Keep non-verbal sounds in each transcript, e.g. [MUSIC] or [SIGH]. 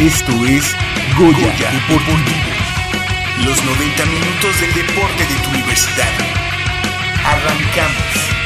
Esto es Goya, Deportivo. Los 90 minutos del deporte de tu universidad. Arrancamos.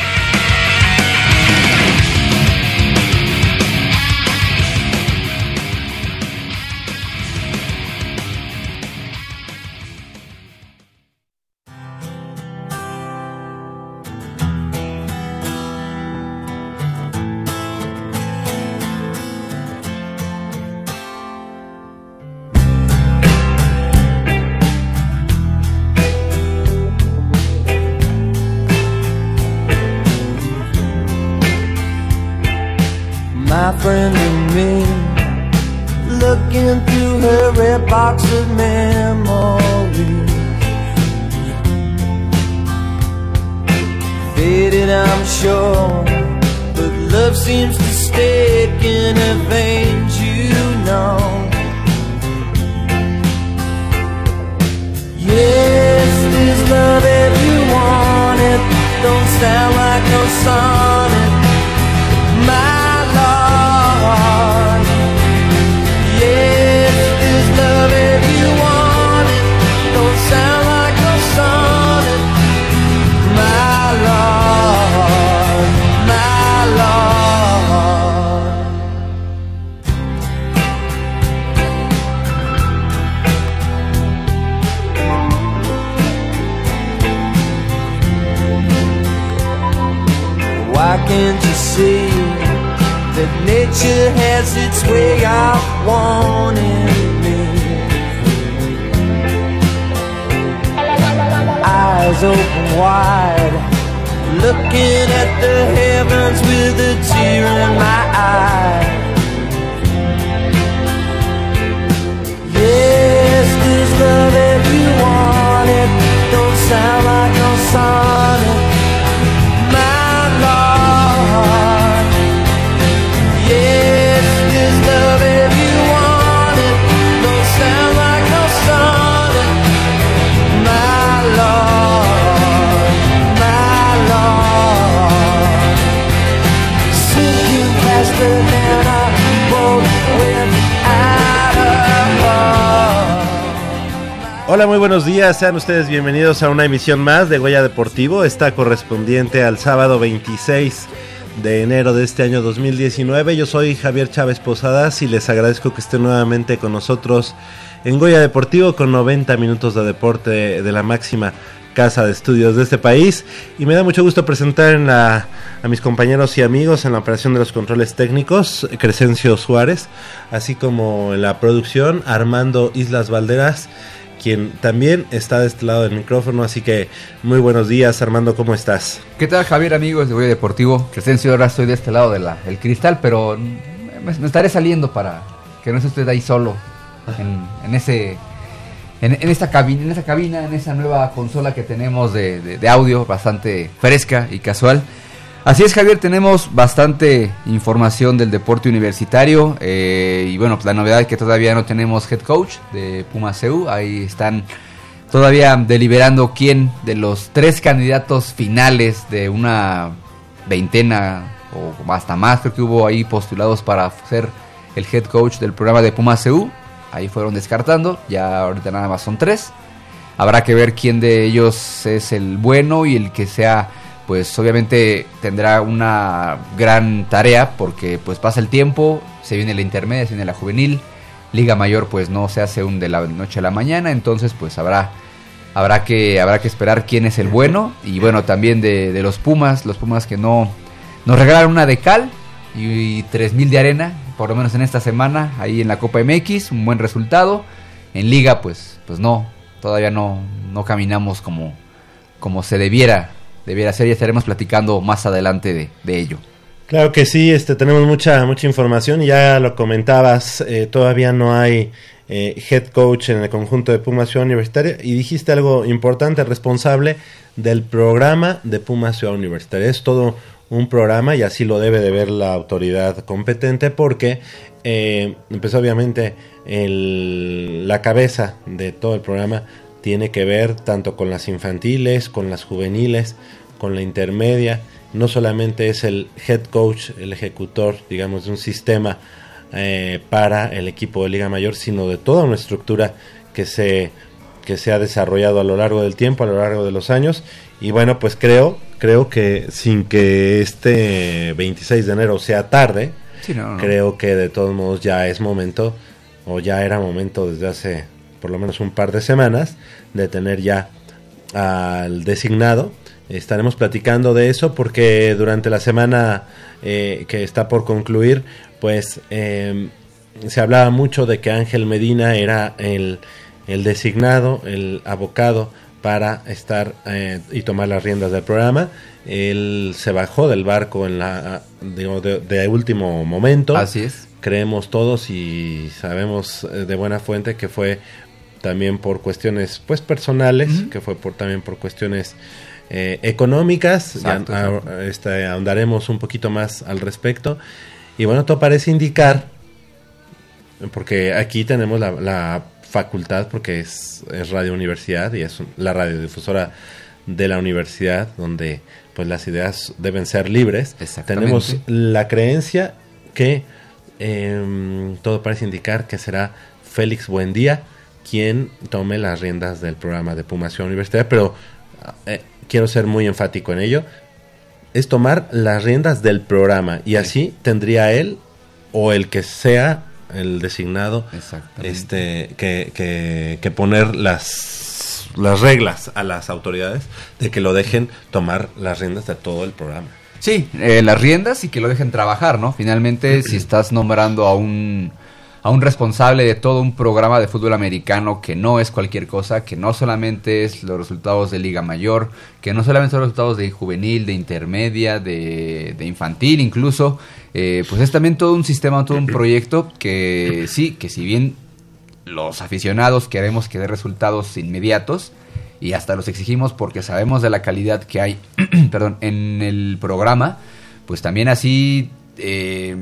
Buenos días. Sean ustedes bienvenidos a una emisión más de Goya Deportivo. Esta correspondiente al sábado 26 de enero de este año 2019. Yo soy Javier Chávez Posadas y les agradezco que estén nuevamente con nosotros en Goya Deportivo con 90 minutos de deporte de la máxima casa de estudios de este país. Y me da mucho gusto presentar en la- a mis compañeros y amigos en la operación de los controles técnicos, Crescencio Suárez, así como en la producción, Armando Islas Valderas quien también está de este lado del micrófono. Así que muy buenos días, Armando, ¿cómo estás? ¿Qué tal Javier amigos de Goya Deportivo? Crescencio, ahora estoy de este lado del cristal, pero me, me estaré saliendo para que no esté usted ahí solo en, en ese en, en esta cabina, en esa cabina, en esa nueva consola que tenemos de, de- de audio bastante fresca y casual. Así es Javier, tenemos bastante información del deporte universitario eh, y bueno, pues la novedad es que todavía no tenemos head coach de Puma CU, ahí están todavía deliberando quién de los tres candidatos finales de una veintena o hasta más, creo que hubo ahí postulados para ser el head coach del programa de Puma CU. Ahí fueron descartando, ya ahorita nada más son tres. Habrá que ver quién de ellos es el bueno y el que sea, pues obviamente tendrá una gran tarea porque pues pasa el tiempo, se viene la intermedia, se viene la juvenil, Liga Mayor pues no se hace un de la noche a la mañana, entonces pues habrá habrá que habrá que esperar quién es el bueno y bueno también de, los Pumas, los Pumas que no nos regalaron una de cal y, tres mil de arena, por lo menos en esta semana ahí en la Copa MX, un buen resultado. En Liga pues pues no, todavía no no caminamos como como se debiera debiera ser y estaremos platicando más adelante de, ello. Claro que sí, este, tenemos mucha, mucha información, ya lo comentabas, eh, todavía no hay eh, head coach en el conjunto de Puma Ciudad Universitaria y dijiste algo importante, responsable del programa de Puma Ciudad Universitaria. Es todo un programa y así lo debe de ver la autoridad competente porque eh, pues obviamente el, la cabeza de todo el programa tiene que ver tanto con las infantiles, con las juveniles, con la intermedia, no solamente es el head coach, el ejecutor, digamos, de un sistema eh, para el equipo de Liga Mayor, sino de toda una estructura que se, que se ha desarrollado a lo largo del tiempo, a lo largo de los años. Y bueno, pues creo, creo que sin que este 26 de enero sea tarde, creo que de todos modos ya es momento, o ya era momento desde hace por lo menos un par de semanas, de tener ya al designado Estaremos platicando de eso porque durante la semana eh, que está por concluir, pues em, se hablaba mucho de que Ángel Medina era el, designado, el abocado para estar eh, y tomar las riendas del programa. Él se bajó del barco en la de, último momento. Así es. Creemos todos y sabemos eh, de buena fuente que fue también por cuestiones pues personales, que fue por también por cuestiones eh, económicas. Este, ahondaremos un poquito más al respecto. Y bueno, todo parece indicar, porque aquí tenemos la, facultad, porque es, Radio Universidad y es la radiodifusora de la universidad, donde pues las ideas deben ser libres. Tenemos la creencia que em, todo parece indicar que será Félix Buendía quien tome las riendas del programa de Pumación Universitaria, pero eh, quiero ser muy enfático en ello, es tomar las riendas del programa y así tendría él o el que sea el designado este que, que, poner las las reglas a las autoridades de que lo dejen tomar las riendas de todo el programa. Sí, eh, las riendas y que lo dejen trabajar, ¿no? Finalmente, [CLEARS THROAT] si estás nombrando a un a un responsable de todo un programa de fútbol americano que no es cualquier cosa, que no solamente es los resultados de Liga Mayor, que no solamente son los resultados de juvenil, de intermedia, de, infantil incluso, eh, pues es también todo un sistema, todo un proyecto que sí, que si bien los aficionados queremos que dé resultados inmediatos, y hasta los exigimos porque sabemos de la calidad que hay [CLEARS THROAT] perdón, en el programa, pues también así eh,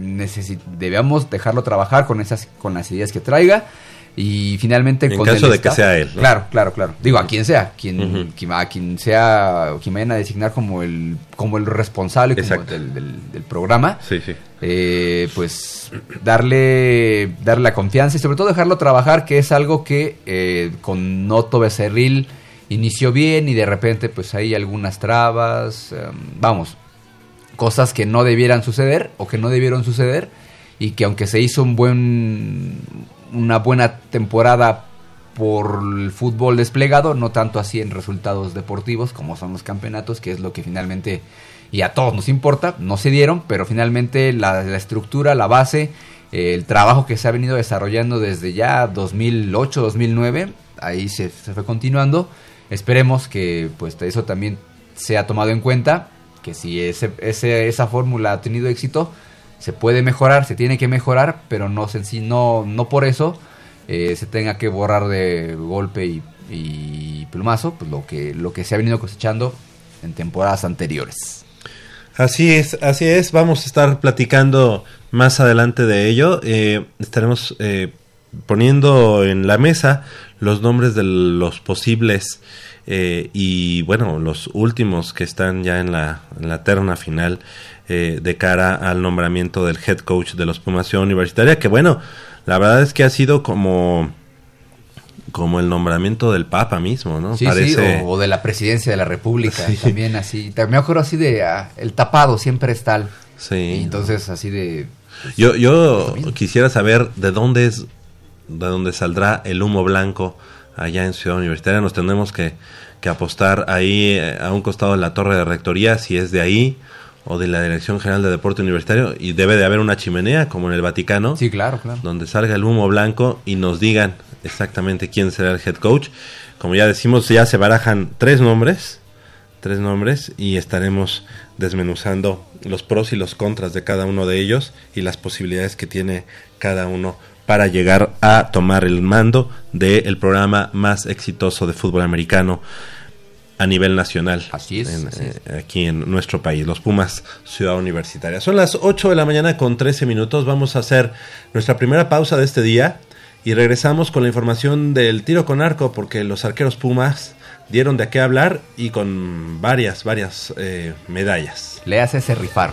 debemos dejarlo trabajar con esas con las ideas que traiga y finalmente en caso de que sea él claro claro claro. Digo a quien sea quien, a quien sea quien vayan a designar como el como el responsable del, programa eh, pues darle darle la confianza y sobre todo dejarlo trabajar que es algo que eh, con Noto Becerril inició bien y de repente pues hay algunas trabas em, vamos cosas que no debieran suceder o que no debieron suceder y que aunque se hizo un buen una buena temporada por el fútbol desplegado, no tanto así en resultados deportivos como son los campeonatos, que es lo que finalmente y a todos nos importa, no se dieron, pero finalmente la, estructura, la base, el trabajo que se ha venido desarrollando desde ya 2008, 2009, ahí se, se fue continuando. Esperemos que pues eso también sea tomado en cuenta que si ese, esa fórmula ha tenido éxito, se puede mejorar, se tiene que mejorar, pero no, no, no por eso eh, se tenga que borrar de golpe y, plumazo pues lo, que, lo que se ha venido cosechando en temporadas anteriores. Así es, así es, vamos a estar platicando más adelante de ello. Eh, estaremos eh, poniendo en la mesa los nombres de los posibles eh, y bueno, los últimos que están ya en la, terna final eh, de cara al nombramiento del head coach de los Pumas Universitaria, que bueno, la verdad es que ha sido como como el nombramiento del Papa mismo, ¿no? Sí, sí, o, de la presidencia de la República, [LAUGHS] también así. Me acuerdo así de ah, el tapado siempre es tal. Sí. entonces así de... Pues, yo yo quisiera saber de dónde es, de dónde saldrá el humo blanco allá en Ciudad Universitaria. Nos tenemos que, apostar ahí eh, a un costado de la torre de rectoría, si es de ahí o de la Dirección General de Deporte Universitario, y debe de haber una chimenea, como en el Vaticano. Sí, claro, claro. Donde salga el humo blanco y nos digan exactamente quién será el head coach. Como ya decimos, ya se barajan tres nombres tres nombres y estaremos desmenuzando los pros y los contras de cada uno de ellos y las posibilidades que tiene cada uno para llegar a tomar el mando del programa más exitoso de fútbol americano a nivel nacional. Así es, en, así es. eh, aquí en nuestro país, los Pumas Ciudad Universitaria. Son las 8 de la mañana con 13 minutos. Vamos a hacer nuestra primera pausa de este día y regresamos con la información del tiro con arco porque los arqueros Pumas dieron de qué hablar y con varias, varias eh, medallas. Le hace ese rifar.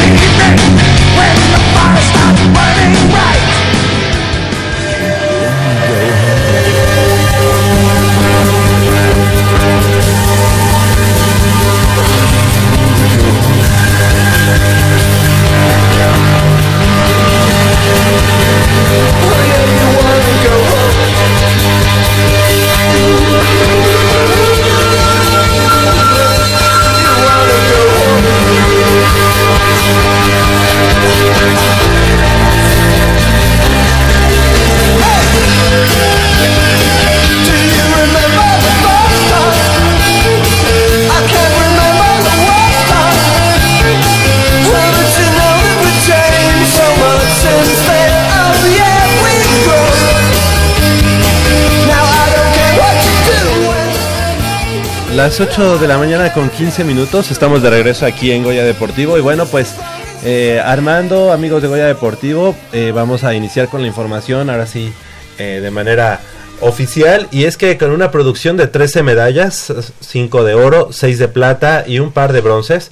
Las 8 de la mañana con 15 minutos, estamos de regreso aquí en Goya Deportivo. Y bueno pues eh, Armando, amigos de Goya Deportivo, eh, vamos a iniciar con la información ahora sí eh, de manera oficial. Y es que con una producción de 13 medallas, 5 de oro, 6 de plata y un par de bronces,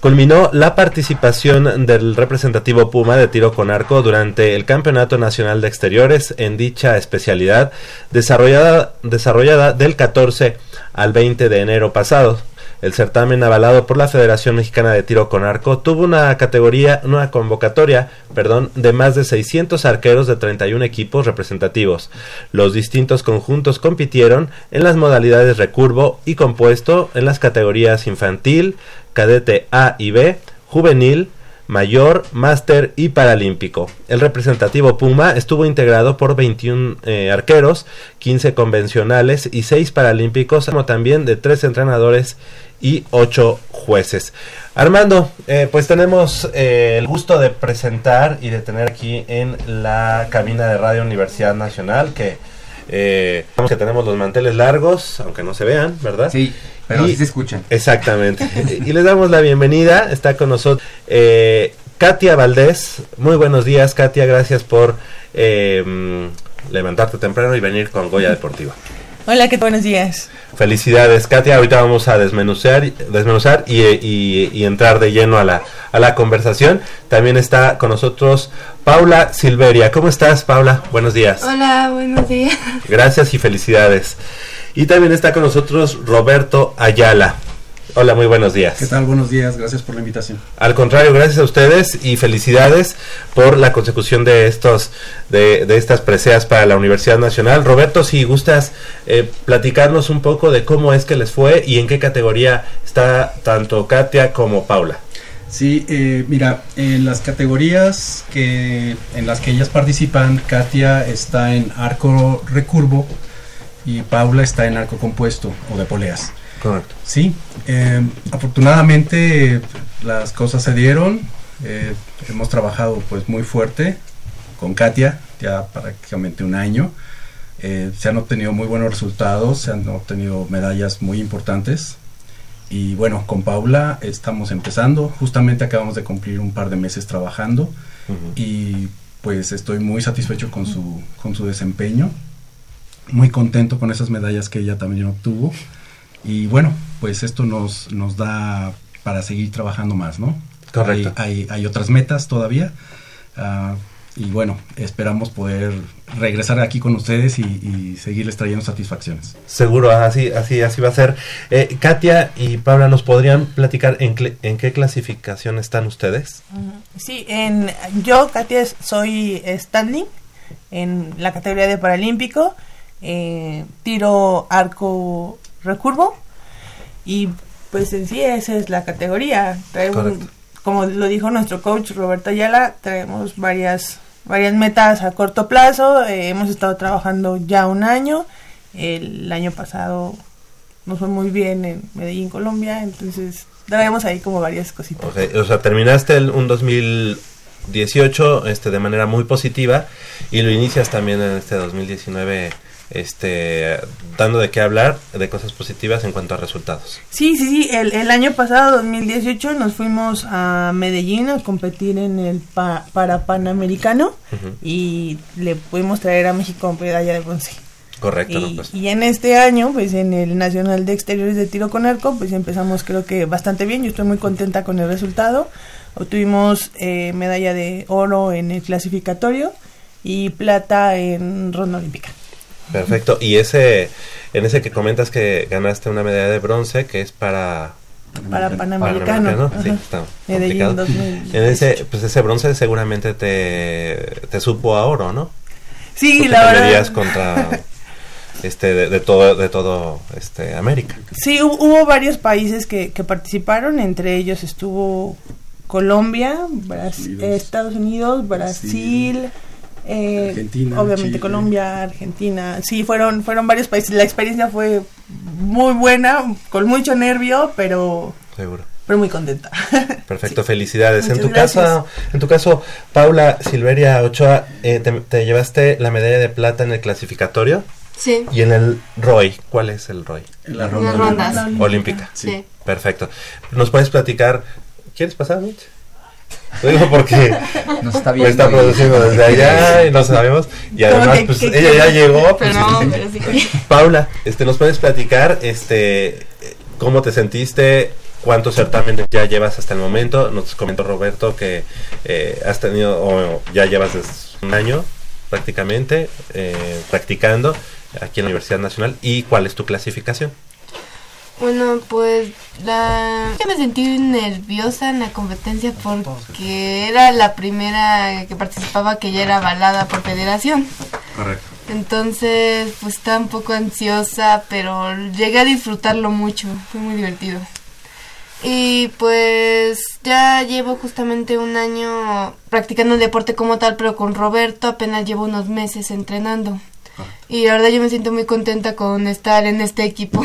culminó la participación del representativo Puma de tiro con arco durante el Campeonato Nacional de Exteriores en dicha especialidad desarrollada, desarrollada del 14 al 20 de enero pasado. El certamen avalado por la Federación Mexicana de Tiro con Arco tuvo una categoría, una convocatoria, perdón, de más de 600 arqueros de 31 equipos representativos. Los distintos conjuntos compitieron en las modalidades recurvo y compuesto en las categorías infantil, cadete A y B, juvenil, mayor, máster y paralímpico. El representativo Puma estuvo integrado por 21 eh, arqueros, 15 convencionales y 6 paralímpicos, como también de 3 entrenadores y 8 jueces. Armando, eh, pues tenemos eh, el gusto de presentar y de tener aquí en la cabina de Radio Universidad Nacional que eh, que tenemos los manteles largos, aunque no se vean, ¿verdad? Sí, pero Y- sí se escuchan. Exactamente. [LAUGHS] y les damos la bienvenida. Está con nosotros eh, Katia Valdés. Muy buenos días, Katia. Gracias por eh, mm, levantarte temprano y venir con Goya Deportiva. Hola, ¿qué? Buenos días. Felicidades, Katia. Ahorita vamos a desmenuzar, desmenuzar y, y- y entrar de lleno a la, a la conversación. También está con nosotros Paula Silveria. ¿Cómo estás, Paula? Buenos días. Hola, buenos días. Gracias y felicidades. Y también está con nosotros Roberto Ayala. Hola, muy buenos días. ¿Qué tal? Buenos días, gracias por la invitación. Al contrario, gracias a ustedes y felicidades por la consecución de estos de, de estas preseas para la Universidad Nacional. Roberto, si gustas eh, platicarnos un poco de cómo es que les fue y en qué categoría está tanto Katia como Paula. Sí, eh, mira, en las categorías que en las que ellas participan, Katia está en arco recurvo y Paula está en arco compuesto o de poleas. Correcto. Sí, eh, afortunadamente las cosas se dieron. eh, hemos trabajado pues muy fuerte con Katia, ya prácticamente un año. Eh, se han obtenido muy buenos resultados, se han obtenido medallas muy importantes. Y bueno, con Paula estamos empezando, justamente acabamos de cumplir un par de meses trabajando y pues estoy muy satisfecho con su, con su desempeño, muy contento con esas medallas que ella también obtuvo y bueno, pues esto nos, nos da para seguir trabajando más, ¿no? Correcto. Hay, hay, hay otras metas todavía ah, y bueno, esperamos poder regresar aquí con ustedes y, y seguirles trayendo satisfacciones. Seguro, así, así, así va a ser. Eh, Katia y Paula, ¿nos podrían platicar en, cl- en qué clasificación están ustedes? Sí, en, yo, Katia, soy standing en la categoría de Paralímpico, eh, tiro arco recurvo y pues en sí esa es la categoría. Traemos, como lo dijo nuestro coach Roberto Ayala, traemos varias, varias metas a corto plazo. eh, hemos estado trabajando ya un año. El año pasado nos fue muy bien en Medellín, Colombia, entonces traemos ahí como varias cositas. Ok, o sea, terminaste el, un 2018 este, de manera muy positiva y lo inicias también en este 2019 este, dando de qué hablar de cosas positivas en cuanto a resultados. Sí, sí, sí. El, el año pasado, 2018, nos fuimos a Medellín a competir en el pa- para Panamericano y le pudimos traer a México medalla de bronce. Correcto, ¿no? Y, Pues, y en este año, pues en el Nacional de Exteriores de Tiro con Arco, pues empezamos creo que bastante bien. Yo estoy muy contenta con el resultado. Obtuvimos eh, medalla de oro en el clasificatorio y plata en ronda olímpica. Perfecto. Y ese, en ese que comentas que ganaste una medalla de bronce, que es para... Para Panamericano. Panamericano, sí, está Medellín complicado. 2018. En ese, pues ese bronce seguramente te, te supo a oro, ¿no? Sí, Tú la verdad. contra este de, de todo de todo este América. Sí, hu- hubo varios países que, que participaron, entre ellos estuvo Colombia, Bras- Estados Unidos, Brasil, eh, Argentina, obviamente Chile. Colombia, Argentina, sí, fueron, fueron varios países, la experiencia fue muy buena, con mucho nervio, pero, Seguro. pero muy contenta. [LAUGHS] Perfecto, felicidades. En tu caso, en tu caso, Paula Silveria Ochoa, eh, te, te llevaste la medalla de plata en el clasificatorio Sí, y en el ROI. ¿Cuál es el ROI? En la ronda rondas. olímpica. Olímpica. sí. Perfecto. ¿Nos puedes platicar? ¿Quieres pasar, Mitch? Lo digo porque [LAUGHS] Nos está viendo. está y- produciendo desde allá [LAUGHS] y no sabemos. Y además, que- pues que- ella ya llegó. pues, Pero no, pero sí. [LAUGHS] Paula, este, ¿nos puedes platicar este, cómo te sentiste? ¿Cuántos certámenes ya llevas hasta el momento? Nos comentó Roberto que eh, has tenido, o ya llevas desde un año prácticamente eh, practicando aquí en la Universidad Nacional. ¿Y cuál es tu clasificación? Bueno, pues la... Yo me sentí nerviosa en la competencia porque era la primera que participaba que ya era avalada por federación. Correcto. Entonces, pues estaba un poco ansiosa, pero llegué a disfrutarlo mucho. Fue muy divertido. Y pues ya llevo justamente un año practicando el deporte como tal, pero con Roberto apenas llevo unos meses entrenando. Y la verdad yo me siento muy contenta con estar en este equipo.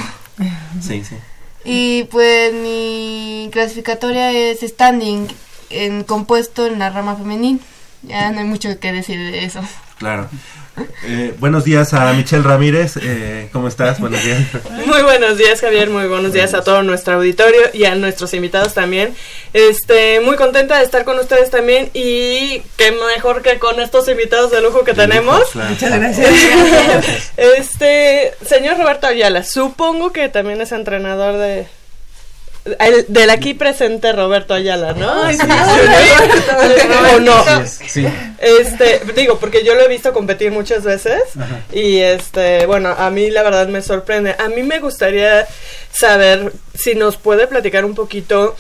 Sí, sí. Y pues mi clasificatoria es standing en compuesto en la rama femenil. Ya no hay mucho que decir de eso. Claro. Eh, buenos días a Michelle Ramírez. Eh, ¿Cómo estás? Buenos días. Muy buenos días, Javier. Muy buenos días a todo nuestro auditorio y a nuestros invitados también. Este, muy contenta de estar con ustedes también y qué mejor que con estos invitados de lujo que tenemos. Muchas gracias. [LAUGHS] Este, señor Roberto Ayala, supongo que también es entrenador de el- del aquí presente Roberto Ayala, ¿no? Ay, sí, ¿O no? Sí. Este, digo, porque yo lo he visto competir muchas veces Ajá. y este, bueno, a mí la verdad me sorprende. A mí me gustaría saber si nos puede platicar un poquito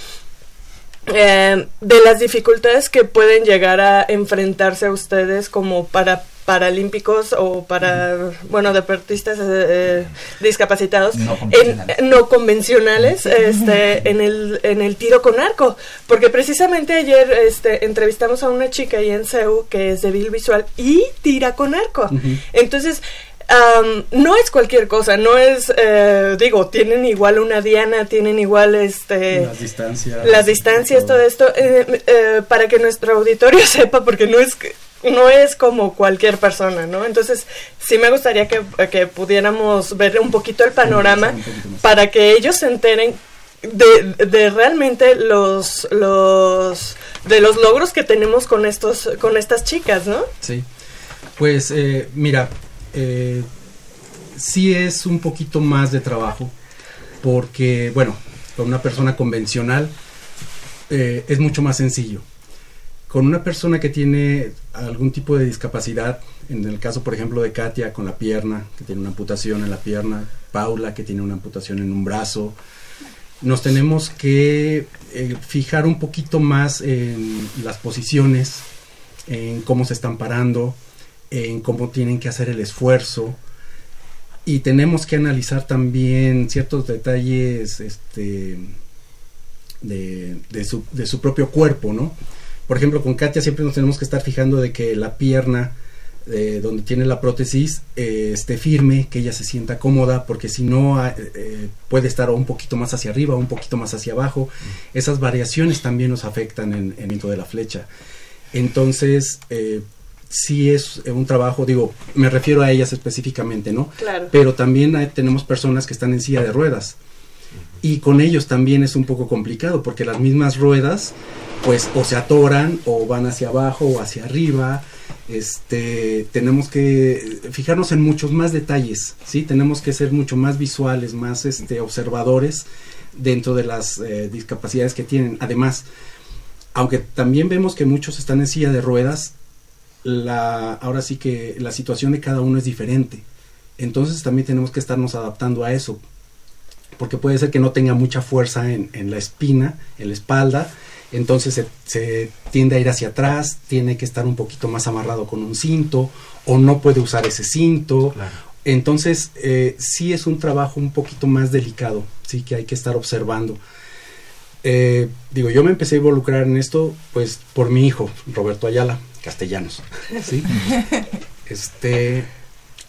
eh, de las dificultades que pueden llegar a enfrentarse a ustedes como para paralímpicos o para, bueno, deportistas eh, eh, discapacitados No en- convencionales. no convencionales este, en, el, en el tiro con arco. Porque precisamente ayer este, entrevistamos a una chica ahí en CEU que es débil visual y tira con arco. Entonces, am, no es cualquier cosa, no es, eh, digo, tienen igual una diana, tienen igual este Las distancias. las distancias, todo esto, eh, eh, para que nuestro auditorio [LAUGHS] sepa, porque no es no es como cualquier persona, ¿no? Entonces, sí me gustaría que, que pudiéramos ver un poquito el panorama poquito para que ellos se enteren de, de realmente los, los de los logros que tenemos con estos con estas chicas, ¿no? Sí. Pues eh, mira, eh, sí es un poquito más de trabajo porque, bueno, con una persona convencional eh, es mucho más sencillo. Con una persona que tiene algún tipo de discapacidad, en el caso, por ejemplo, de Katia con la pierna, que tiene una amputación en la pierna, Paula, que tiene una amputación en un brazo, nos tenemos que eh, fijar un poquito más en las posiciones, en cómo se están parando, en cómo tienen que hacer el esfuerzo. Y tenemos que analizar también ciertos detalles este, de, su, de su propio cuerpo, ¿no? Por ejemplo, con Katia siempre nos tenemos que estar fijando de que la pierna eh, donde tiene la prótesis eh, esté firme, que ella se sienta cómoda, porque si no ah, eh, puede estar un poquito más hacia arriba, un poquito más hacia abajo. Esas variaciones también nos afectan en, en el movimiento de la flecha. Entonces, eh, sí es un trabajo, digo, me refiero a ellas específicamente, ¿no? Claro. Pero también hay- tenemos personas que están en silla de ruedas. Y con ellos también es un poco complicado, porque las mismas ruedas, pues, o se atoran, o van hacia abajo, o hacia arriba. Este, tenemos que fijarnos en muchos más detalles, ¿sí? Tenemos que ser mucho más visuales, más este, observadores dentro de las eh, discapacidades que tienen. Además, aunque también vemos que muchos están en silla de ruedas, la, ahora sí que la situación de cada uno es diferente. Entonces también tenemos que estarnos adaptando a eso. Porque puede ser que no tenga mucha fuerza en, en la espina, en la espalda. Entonces se, se tiende a ir hacia atrás, tiene que estar un poquito más amarrado con un cinto, o no puede usar ese cinto. Entonces, eh, sí es un trabajo un poquito más delicado, sí que hay que estar observando. Eh, digo, yo me empecé a involucrar en esto, pues, por mi hijo, Roberto Ayala, castellanos, ¿sí? [LAUGHS] Este,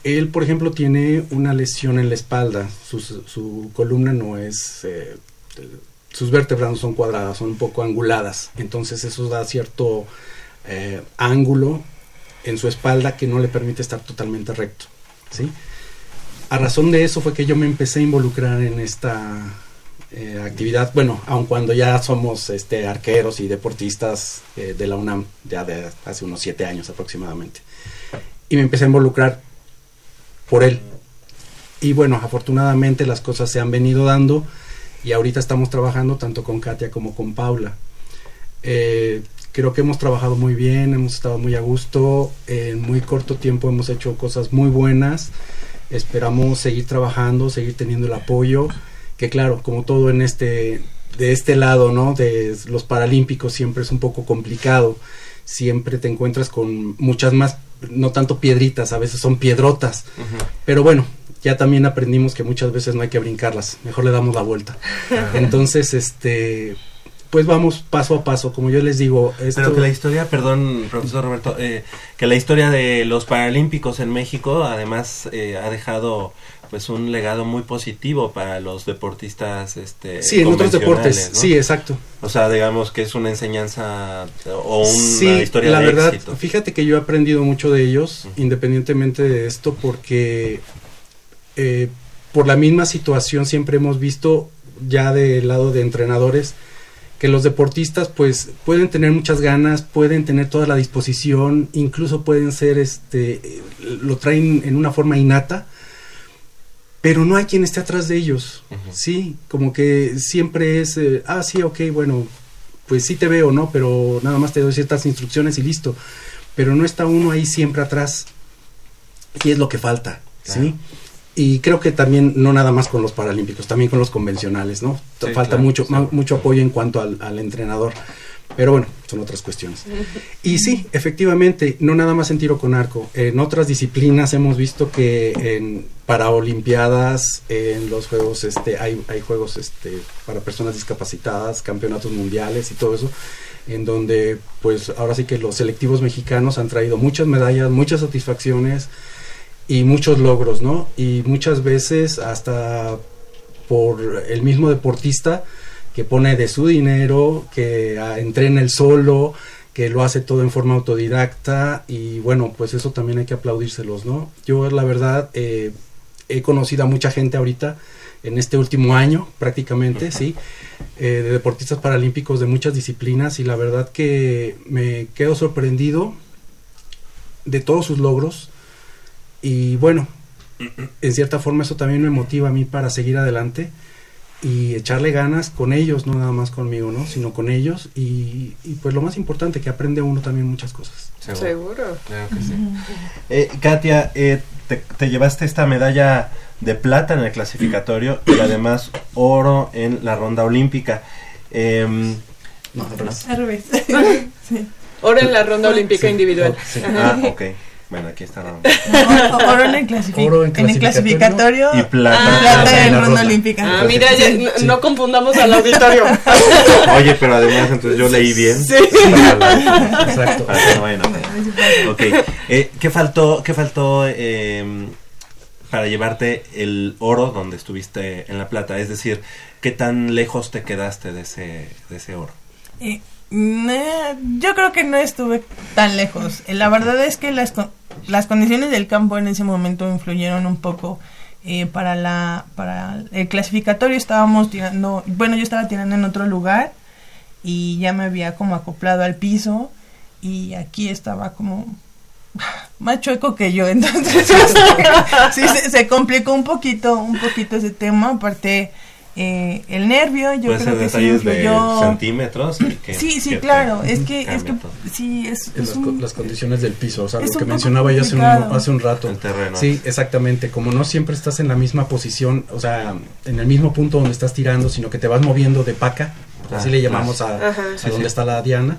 él, por ejemplo, tiene una lesión en la espalda, su, columna no es, eh, sus vértebras no son cuadradas, son un poco anguladas, entonces eso da cierto eh, ángulo en su espalda que no le permite estar totalmente recto. A razón de eso fue que yo me empecé a involucrar en esta eh, actividad, bueno, aun cuando ya somos este, arqueros y deportistas de la UNAM, ya de hace unos siete años aproximadamente. Y me empecé a involucrar por él. Y bueno, afortunadamente las cosas se han venido dando y ahorita estamos trabajando tanto con Katia como con Paula. Eh, creo que hemos trabajado muy bien, hemos estado muy a gusto, en muy corto tiempo hemos hecho cosas muy buenas, esperamos seguir trabajando, seguir teniendo el apoyo, que claro, como todo en este, de este lado, ¿no? De los Paralímpicos siempre es un poco complicado, siempre te encuentras con muchas más, no tanto piedritas, a veces son piedrotas, pero bueno, ya también aprendimos que muchas veces no hay que brincarlas, mejor le damos la vuelta. [LAUGHS] Entonces, este, pues vamos paso a paso, como yo les digo, esto, Pero que la historia, perdón, profesor Roberto, eh, que la historia de los Paralímpicos en México además eh, ha dejado pues un legado muy positivo para los deportistas este sí, en otros deportes, sí, exacto. O sea, digamos que es una enseñanza o una sí, historia la de verdad, éxito. fíjate que yo he aprendido mucho de ellos, independientemente de esto, porque eh, por la misma situación siempre hemos visto ya del lado de entrenadores que los deportistas pues pueden tener muchas ganas, pueden tener toda la disposición, incluso pueden ser este lo traen en una forma innata, pero no hay quien esté atrás de ellos, sí, como que siempre es eh, ah sí, ok, bueno, pues sí te veo, ¿no? Pero nada más te doy ciertas instrucciones y listo. Pero no está uno ahí siempre atrás. Y es lo que falta, ¿sí? Y creo que también, no nada más con los paralímpicos, también con los convencionales, ¿no? Sí, falta claro, mucho, sí. mucho apoyo en cuanto al, al entrenador. Pero bueno, son otras cuestiones. Y sí, efectivamente, no nada más en tiro con arco. En otras disciplinas hemos visto que en paraolimpiadas, en los juegos, este, hay, hay juegos este, para personas discapacitadas, campeonatos mundiales y todo eso, en donde pues ahora sí que los selectivos mexicanos han traído muchas medallas, muchas satisfacciones y muchos logros, ¿no? Y muchas veces hasta por el mismo deportista que pone de su dinero, que ah, entrena el solo, que lo hace todo en forma autodidacta y bueno, pues eso también hay que aplaudírselos, ¿no? Yo la verdad eh, he conocido a mucha gente ahorita en este último año prácticamente, sí, eh, de deportistas paralímpicos de muchas disciplinas y la verdad que me quedo sorprendido de todos sus logros y bueno, en cierta forma eso también me motiva a mí para seguir adelante y echarle ganas con ellos, no nada más conmigo, ¿no? Sino con ellos y, y pues lo más importante, que aprende uno también muchas cosas. Seguro. Claro que sí. [LAUGHS] Eh, Katia, eh, te, te llevaste esta medalla de plata en el clasificatorio y además oro en la ronda olímpica. Em, No, al revés. Al revés. Sí. Oro en la ronda olímpica individual. Sí. ah, ok. Bueno, aquí está. Oro, en [LAUGHS] el, clasifi- Oro en en el clasificatorio Y plata. en la ronda olímpica. Ah, mira, ya, Sí. no, confundamos al auditorio. [LAUGHS] Oye, pero además entonces yo leí bien. Sí. [LAUGHS] Exacto. Para que no vayan a- Ok. Eh, ¿Qué faltó, qué faltó em, para llevarte el oro donde estuviste en la plata? Es decir, ¿qué tan lejos te quedaste de ese, de ese oro? Eh, eh, yo creo que no estuve tan lejos. Eh, La verdad es que las, las condiciones del campo en ese momento influyeron un poco eh, para la para el clasificatorio. Estábamos tirando, bueno, yo estaba tirando en otro lugar y ya me había como acoplado al piso y aquí estaba como [LAUGHS] más chueco que yo, [LAUGHS] entonces [LAUGHS] sí, se, se complicó un poquito, un poquito ese tema. Aparte eh, el nervio, yo Puede creo que sí detalles de centímetros. que- Sí, sí, que claro. Es que, es que, todo. sí, es, las, un- las condiciones del piso, o sea, lo que mencionaba ya hace un, hace un rato. El terreno. Sí, exactamente. Como no siempre estás en la misma posición, o sea, en el mismo punto donde estás tirando, sino que te vas moviendo de paca, Ah, así le llamamos a, Ajá. a Sí, donde sí. está la diana.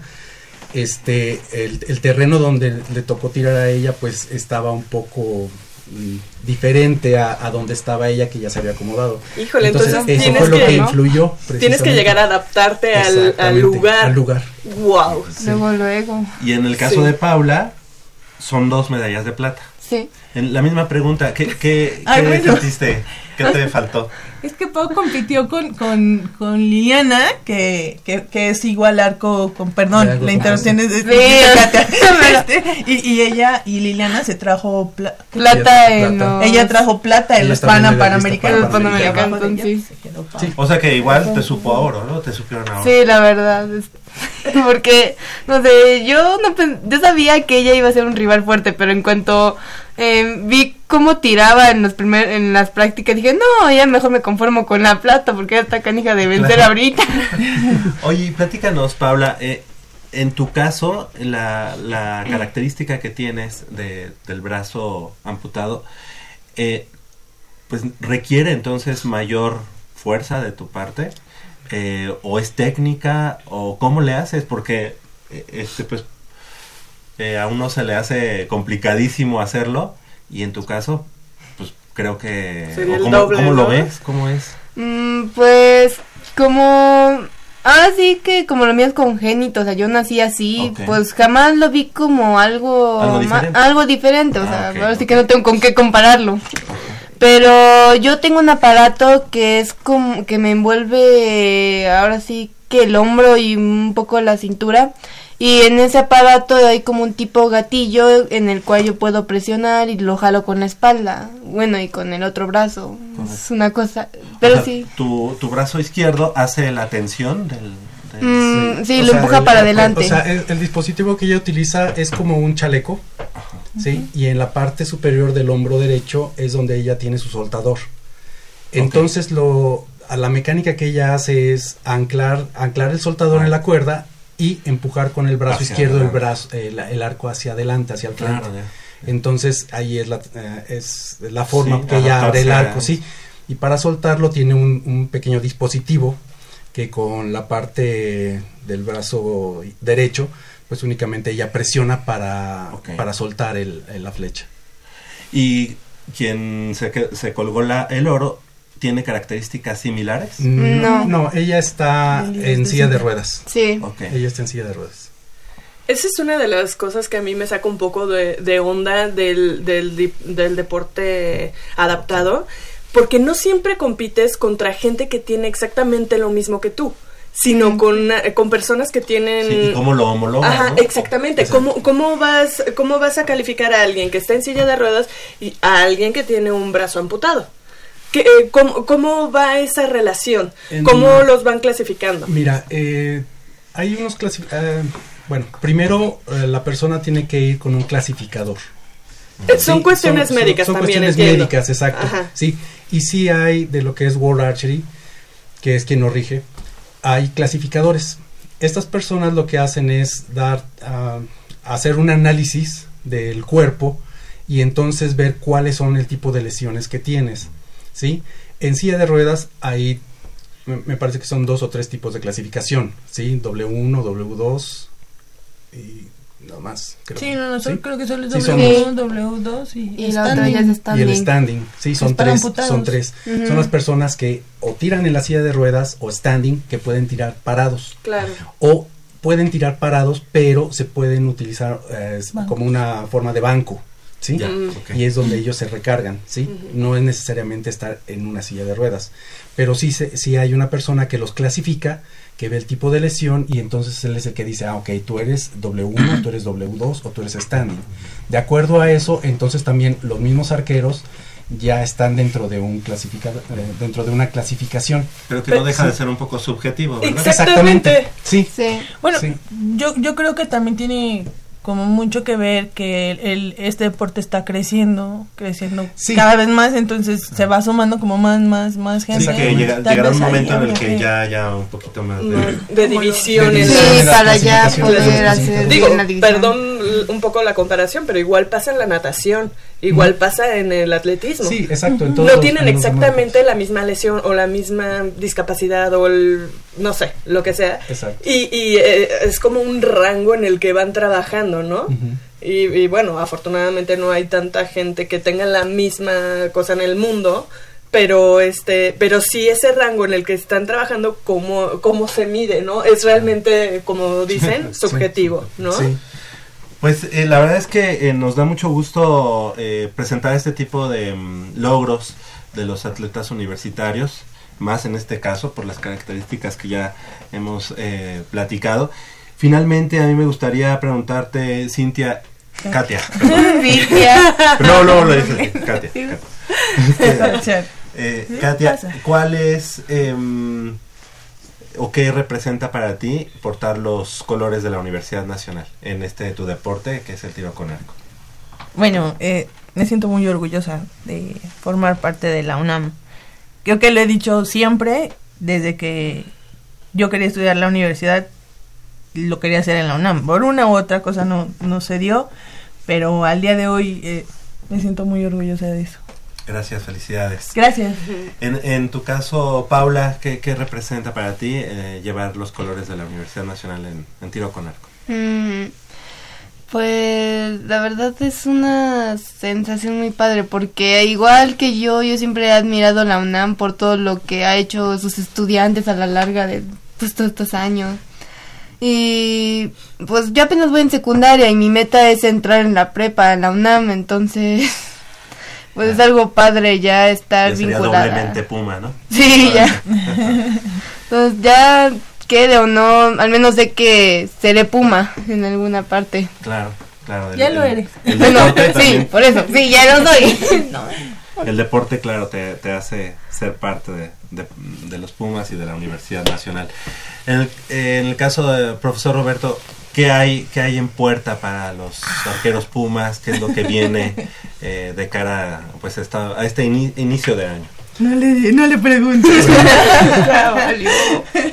Este, el, el terreno donde le tocó tirar a ella, pues estaba un poco diferente a, a donde estaba ella, que ya se había acomodado. Híjole, entonces, eso tienes fue lo que, que ¿no? influyó. Tienes que llegar a adaptarte al, al lugar. Al lugar. Wow. Luego, luego. Y en el caso Sí. de Paula, son dos medallas de plata. Sí. En la misma pregunta, ¿qué, qué, [LAUGHS] Ay, qué bueno. sentiste? ¿Qué te faltó? Es que Pau compitió con, con, con Liliana, que, que, que es igual arco con, perdón, la interrupción es de, Sí. [LAUGHS] Este, y, y ella y Liliana se trajo pla- Plata en los... ella trajo plata en los Panamericanos. ella, sí. se quedó Pau. Sí. O sea que igual te supo a oro, ¿no? Te supieron a oro. Sí, la verdad. [LAUGHS] Porque, no sé, yo no yo sabía que ella iba a ser un rival fuerte, pero en cuanto eh, vi cómo tiraba en los primer, en las prácticas, dije, no, ya mejor me conformo con la plata, porque ya está canija de vencer Claro. ahorita. [LAUGHS] Oye, platícanos, Paula, eh, en tu caso, la, la característica que tienes de, del brazo amputado, eh, pues requiere entonces mayor fuerza de tu parte, eh, o es técnica, o cómo le haces, porque eh, este, pues, eh, a uno se le hace complicadísimo hacerlo, y en tu caso, pues creo que... O ¿Cómo, doble, cómo lo ves? ¿Cómo es? Mm, pues, como... Ahora sí que como lo mío es congénito, o sea, yo nací así, pues jamás lo vi como algo Algo diferente. algo diferente, o Ah, sea, ahora sí que no tengo con qué compararlo. Pero yo tengo un aparato que es como que me envuelve ahora sí que el hombro y un poco la cintura. Y en ese aparato hay como un tipo gatillo en el cual yo puedo presionar y lo jalo con la espalda. Bueno, y con el otro brazo. Es una cosa. Pero O sea, sí. Tu, tu brazo izquierdo hace la tensión del... del- Mm, sí, lo sea, empuja el- para el- adelante. O sea, el, el dispositivo que ella utiliza es como un chaleco, ¿sí? Y en la parte superior del hombro derecho es donde ella tiene su soltador. Entonces, lo, a la mecánica que ella hace es anclar, anclar el soltador en la cuerda y empujar con el brazo Hacia izquierdo el, brazo, el, el arco hacia adelante, hacia el frente. Claro. Entonces ahí es la, eh, es la forma Sí, que ella abre el arco, sí. Y para soltarlo tiene un, un pequeño dispositivo que con la parte del brazo derecho, pues únicamente ella presiona para, para soltar el, el- la flecha. Y quien se, se colgó la, el oro tiene características similares. No. no, ella está en silla de ruedas. Sí. Ok. Ella está en silla de ruedas. Esa es una de las cosas que a mí me saca un poco de, de onda del, del deporte adaptado, porque no siempre compites contra gente que tiene exactamente lo mismo que tú. Sino con, eh, con personas que tienen... Sí, ¿y cómo lo homologas, Ajá, no? exactamente. ¿Cómo, cómo, vas, ¿Cómo vas a calificar a alguien que está en silla de ruedas y a alguien que tiene un brazo amputado? ¿Qué, eh, cómo, ¿Cómo va esa relación? En- ¿Cómo los van clasificando? Mira, eh, hay unos clasificadores. bueno, primero eh, la persona tiene que ir con un clasificador. Son cuestiones son- médicas son también, cuestiones entiendo. médicas, exacto. Ajá. Sí, y sí hay de lo que es World Archery, que es quien nos rige, hay clasificadores. Estas personas lo que hacen es dar, ah, hacer un análisis del cuerpo y entonces ver cuáles son el tipo de lesiones que tienes, ¿sí? En silla de ruedas hay, me parece que son dos o tres tipos de clasificación, ¿sí? W1, W2 y no más. Creo. Sí, no, no, solo- ¿Sí? creo que solo es Sí, son W1, W2 y, Y la otra ya es y standing. el standing, sí, son tres, amputados. son tres. Son las personas que o tiran en la silla de ruedas o standing que pueden tirar parados Claro. o pueden tirar parados pero se pueden utilizar eh, como una forma de banco, ¿sí? Ya, Mm. Y es donde ellos se recargan, ¿sí? No es necesariamente estar en una silla de ruedas, pero sí, se, sí hay una persona que los clasifica, que ve el tipo de lesión y entonces él es el que dice, ah, ok, tú eres W1, tú eres W2 o tú eres standing. De acuerdo a eso, entonces también los mismos arqueros ya están dentro de un clasificador, eh, dentro de una clasificación. Pero que no deja de ser un poco subjetivo, ¿verdad? Exactamente. Sí. Sí. Bueno, Sí. yo, yo creo que también tiene como mucho que ver que el, el- este deporte está creciendo, creciendo Sí. cada vez más, entonces se va sumando como más, más, más gente. Sí, que llega- llegará un momento en el que ya haya un poquito más de... De divisiones. De Sí, divisiones, las para ya poder hacer. Digo, perdón un poco la comparación, pero igual pasa en la natación, igual pasa en el atletismo. Sí, exacto. en todos no tienen los exactamente la misma lesión o la misma discapacidad o el, no sé, lo que sea. Exacto. Y, y, eh, es como un rango en el que van trabajando, ¿no? Y, y bueno, afortunadamente no hay tanta gente que tenga la misma cosa en el mundo, pero este, pero sí ese rango en el que están trabajando, cómo, cómo se mide, ¿no? Es realmente, como dicen, [LAUGHS] subjetivo, ¿no? Sí. Pues eh, la verdad es que eh, nos da mucho gusto eh, presentar este tipo de mm, logros de los atletas universitarios, más en este caso por las características que ya hemos eh, platicado. Finalmente a mí me gustaría preguntarte, Cintia, Katia. [LAUGHS] Cintia. [LAUGHS] No, no, lo dices, Katia. Katia. Sea, Eh, ¿Qué Katia? ¿cuál es em, o qué representa para ti portar los colores de la Universidad Nacional en este tu deporte que es el tiro con arco? Bueno, eh, me siento muy orgullosa de formar parte de la UNAM. Creo que lo he dicho siempre, desde que yo quería estudiar la universidad, lo quería hacer en la UNAM. Por una u otra cosa no, no se dio, pero al día de hoy eh, me siento muy orgullosa de eso. Gracias, felicidades. Gracias. En, en tu caso, Paula, ¿qué, qué representa para ti eh, llevar los colores de la Universidad Nacional en, en tiro con arco? Mm, Pues la verdad es una sensación muy padre porque igual que yo, yo siempre he admirado a la UNAM por todo lo que ha hecho sus estudiantes a la larga de pues, todos estos años. Y pues yo apenas voy en secundaria y mi meta es entrar en la prepa, en la UNAM, entonces [LAUGHS] pues es algo padre ya estar Ya sería vinculada. doblemente Puma, ¿no? Sí, ya. [LAUGHS] Entonces ya quede o no, al menos sé que seré Puma en alguna parte. Claro, claro. el- Ya lo el- eres. El Bueno, deporte sí, también- por eso, sí, ya lo soy. [LAUGHS] [LAUGHS] El deporte, claro, te, te hace ser parte de, de- de los Pumas y de la Universidad Nacional. En el, en el caso del profesor Roberto, ¿qué hay, ¿qué hay en puerta para los arqueros Pumas? ¿Qué es lo que viene [LAUGHS] eh, de cara pues, a, esta- a este ini- inicio de año? No le, no le preguntes. [LAUGHS]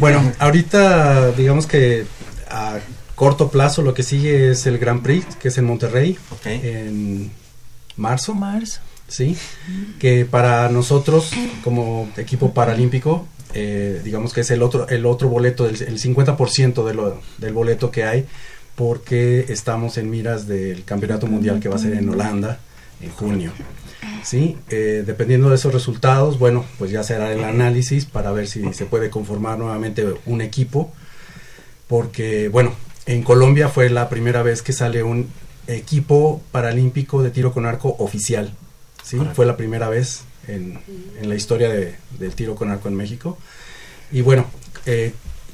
Bueno, ahorita digamos que a corto plazo lo que sigue es el Grand Prix, que es en Monterrey, Ok. en marzo, Marzo. ¿sí? Que para nosotros como equipo paralímpico, eh, digamos que es el otro, el otro boleto, el, el 50% de lo, del boleto que hay, porque estamos en miras del Campeonato Mundial que va a ser en Holanda en junio. Sí, Eh, dependiendo de esos resultados, bueno, pues ya será el análisis para ver si se puede conformar nuevamente un equipo, porque bueno, en Colombia fue la primera vez que sale un equipo paralímpico de tiro con arco oficial, sí, Correcto. fue la primera vez en, en la historia de- del tiro con arco en México, y bueno, eh,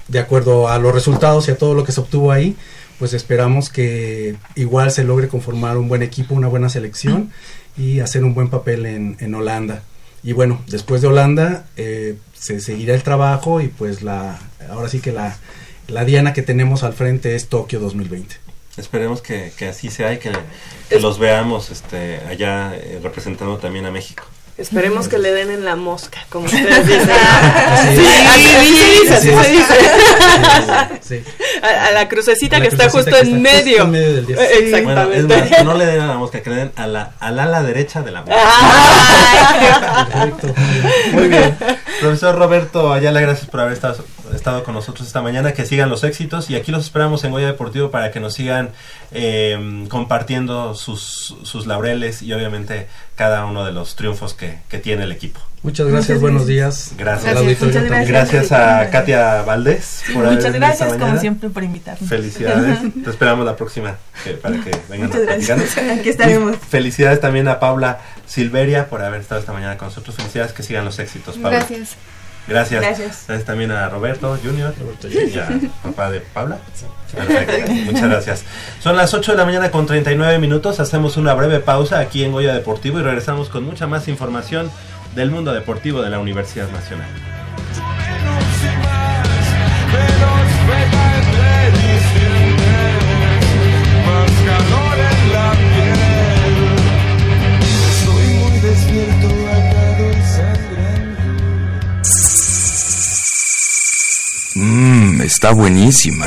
de acuerdo a los resultados y a todo lo que se obtuvo ahí, pues esperamos que igual se logre conformar un buen equipo, una buena selección y hacer un buen papel en, en Holanda. Y bueno, después de Holanda eh, se seguirá el trabajo y pues la ahora sí que la, la diana que tenemos al frente es Tokio 2020. Esperemos que, que así sea y que, que los veamos este, allá eh, representando también a México. Esperemos que le den en la mosca, como [LAUGHS] ustedes dicen. Así Sí, así se dice. Sí. A, a la crucecita A la que está justo que en está justo medio. en medio del. Eh, Bueno, es Exactamente. más, no le den a la mosca, que le den a la, al ala derecha de la mosca. [LAUGHS] Perfecto. Muy bien. Profesor Roberto Ayala, gracias por haber estado, estado con nosotros esta mañana. Que sigan los éxitos y aquí los esperamos en Goya Deportivo para que nos sigan eh, compartiendo sus, sus laureles y obviamente cada uno de los triunfos que, que tiene el equipo. Muchas gracias, Muchas buenos gracias. días. Gracias. Auditorio Muchas gracias. Gracias a Katia Valdés por haber Muchas gracias, como mañana. siempre, por invitarme. Felicidades. [LAUGHS] Te esperamos la próxima que- para que vengan Muchas gracias. [LAUGHS] Aquí estaremos. Y Felicidades también a Paula Silveria por haber estado esta mañana con nosotros. Felicidades, que sigan los éxitos, Paula. Gracias. Gracias. Gracias. Gracias también a Roberto Junior y a papá de Paula. Perfecto. [LAUGHS] Muchas gracias. Son las 8 de la mañana con 39 minutos. Hacemos una breve pausa aquí en Goya Deportivo y regresamos con mucha más información del mundo deportivo de la Universidad Nacional. Mmm, está buenísima.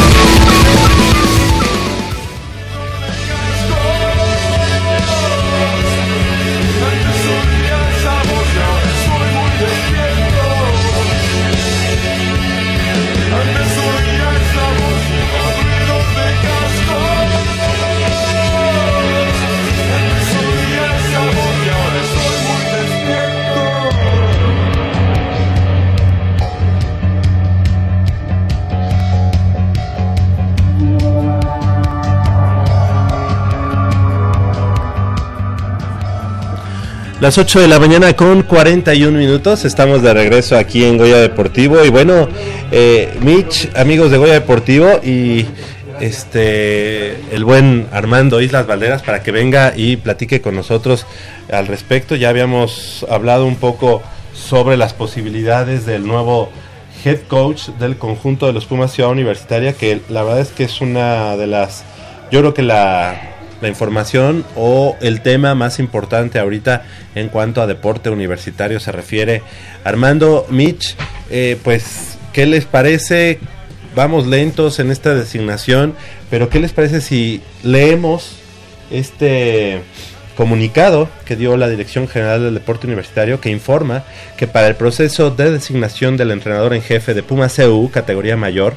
Las 8 de la mañana con 41 minutos, estamos de regreso aquí en Goya Deportivo y bueno, eh, Mitch, amigos de Goya Deportivo y este el buen Armando Islas Valderas para que venga y platique con nosotros al respecto. Ya habíamos hablado un poco sobre las posibilidades del nuevo head coach del conjunto de los Pumas Ciudad Universitaria, que la verdad es que es una de las, yo creo que la la información o el tema más importante ahorita en cuanto a deporte universitario se refiere. Armando, Mitch, eh, pues, ¿qué les parece? Vamos lentos en esta designación, pero ¿qué les parece si leemos este comunicado que dio la Dirección General del Deporte Universitario que informa que para el proceso de designación del entrenador en jefe de Puma CU, categoría mayor,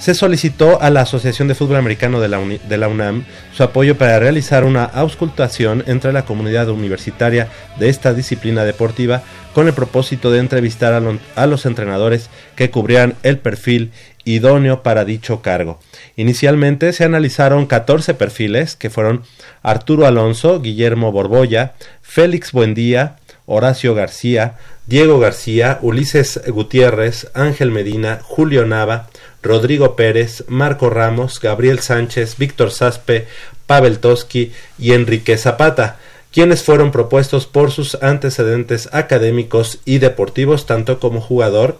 se solicitó a la Asociación de Fútbol Americano de la, UNAM su apoyo para realizar una auscultación entre la comunidad universitaria de esta disciplina deportiva con el propósito de entrevistar a, a los entrenadores que cubrían el perfil idóneo para dicho cargo. Inicialmente se analizaron 14 perfiles que fueron Arturo Alonso, Guillermo Borbolla, Félix Buendía, Horacio García, Diego García, Ulises Gutiérrez, Ángel Medina, Julio Nava, Rodrigo Pérez, Marco Ramos, Gabriel Sánchez, Víctor Saspe, Pavel Toski y Enrique Zapata, quienes fueron propuestos por sus antecedentes académicos y deportivos, tanto como jugador,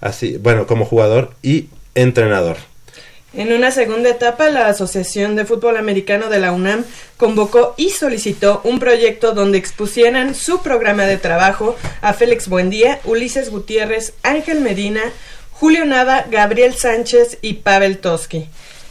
así, bueno, como jugador y entrenador. En una segunda etapa, la Asociación de Fútbol Americano de la UNAM convocó y solicitó un proyecto donde expusieran su programa de trabajo a Félix Buendía, Ulises Gutiérrez, Ángel Medina, Julio Nava, Gabriel Sánchez y Pavel Toski.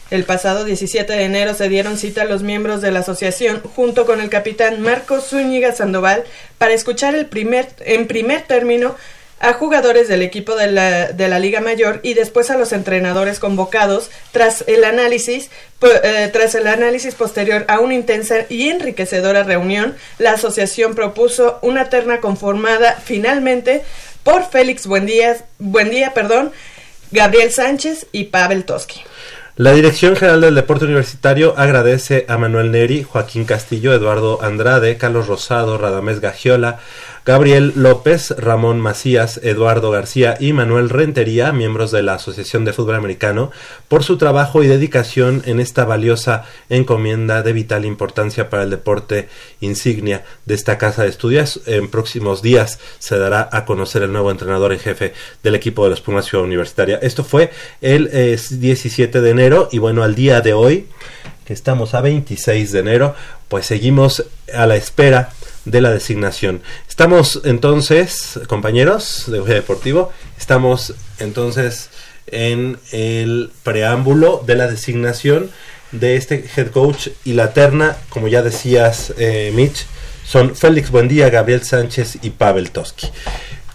El pasado 17 de enero se dieron cita a los miembros de la asociación junto con el capitán Marcos Zúñiga Sandoval para escuchar el primer, en primer término a jugadores del equipo de la, de la Liga Mayor y después a los entrenadores convocados tras el análisis eh, tras el análisis posterior a una intensa y enriquecedora reunión la asociación propuso una terna conformada finalmente por Félix Buendía, Buendía perdón, Gabriel Sánchez y Pavel Toski. La Dirección General del Deporte Universitario agradece a Manuel Neri, Joaquín Castillo, Eduardo Andrade, Carlos Rosado, Radamés Gagiola, Gabriel López, Ramón Macías, Eduardo García y Manuel Rentería, miembros de la Asociación de Fútbol Americano, por su trabajo y dedicación en esta valiosa encomienda de vital importancia para el deporte insignia de esta casa de estudios. En próximos días se dará a conocer el nuevo entrenador en jefe del equipo de la Espuma Ciudad Universitaria. Esto fue el eh, 17 de enero y bueno, al día de hoy, que estamos a 26 de enero, pues seguimos a la espera de la designación. Estamos entonces, compañeros de Goya Deportivo, estamos entonces en el preámbulo de la designación de este head coach y la terna, como ya decías, eh, Mitch, son Félix Buendía, Gabriel Sánchez y Pavel Toski.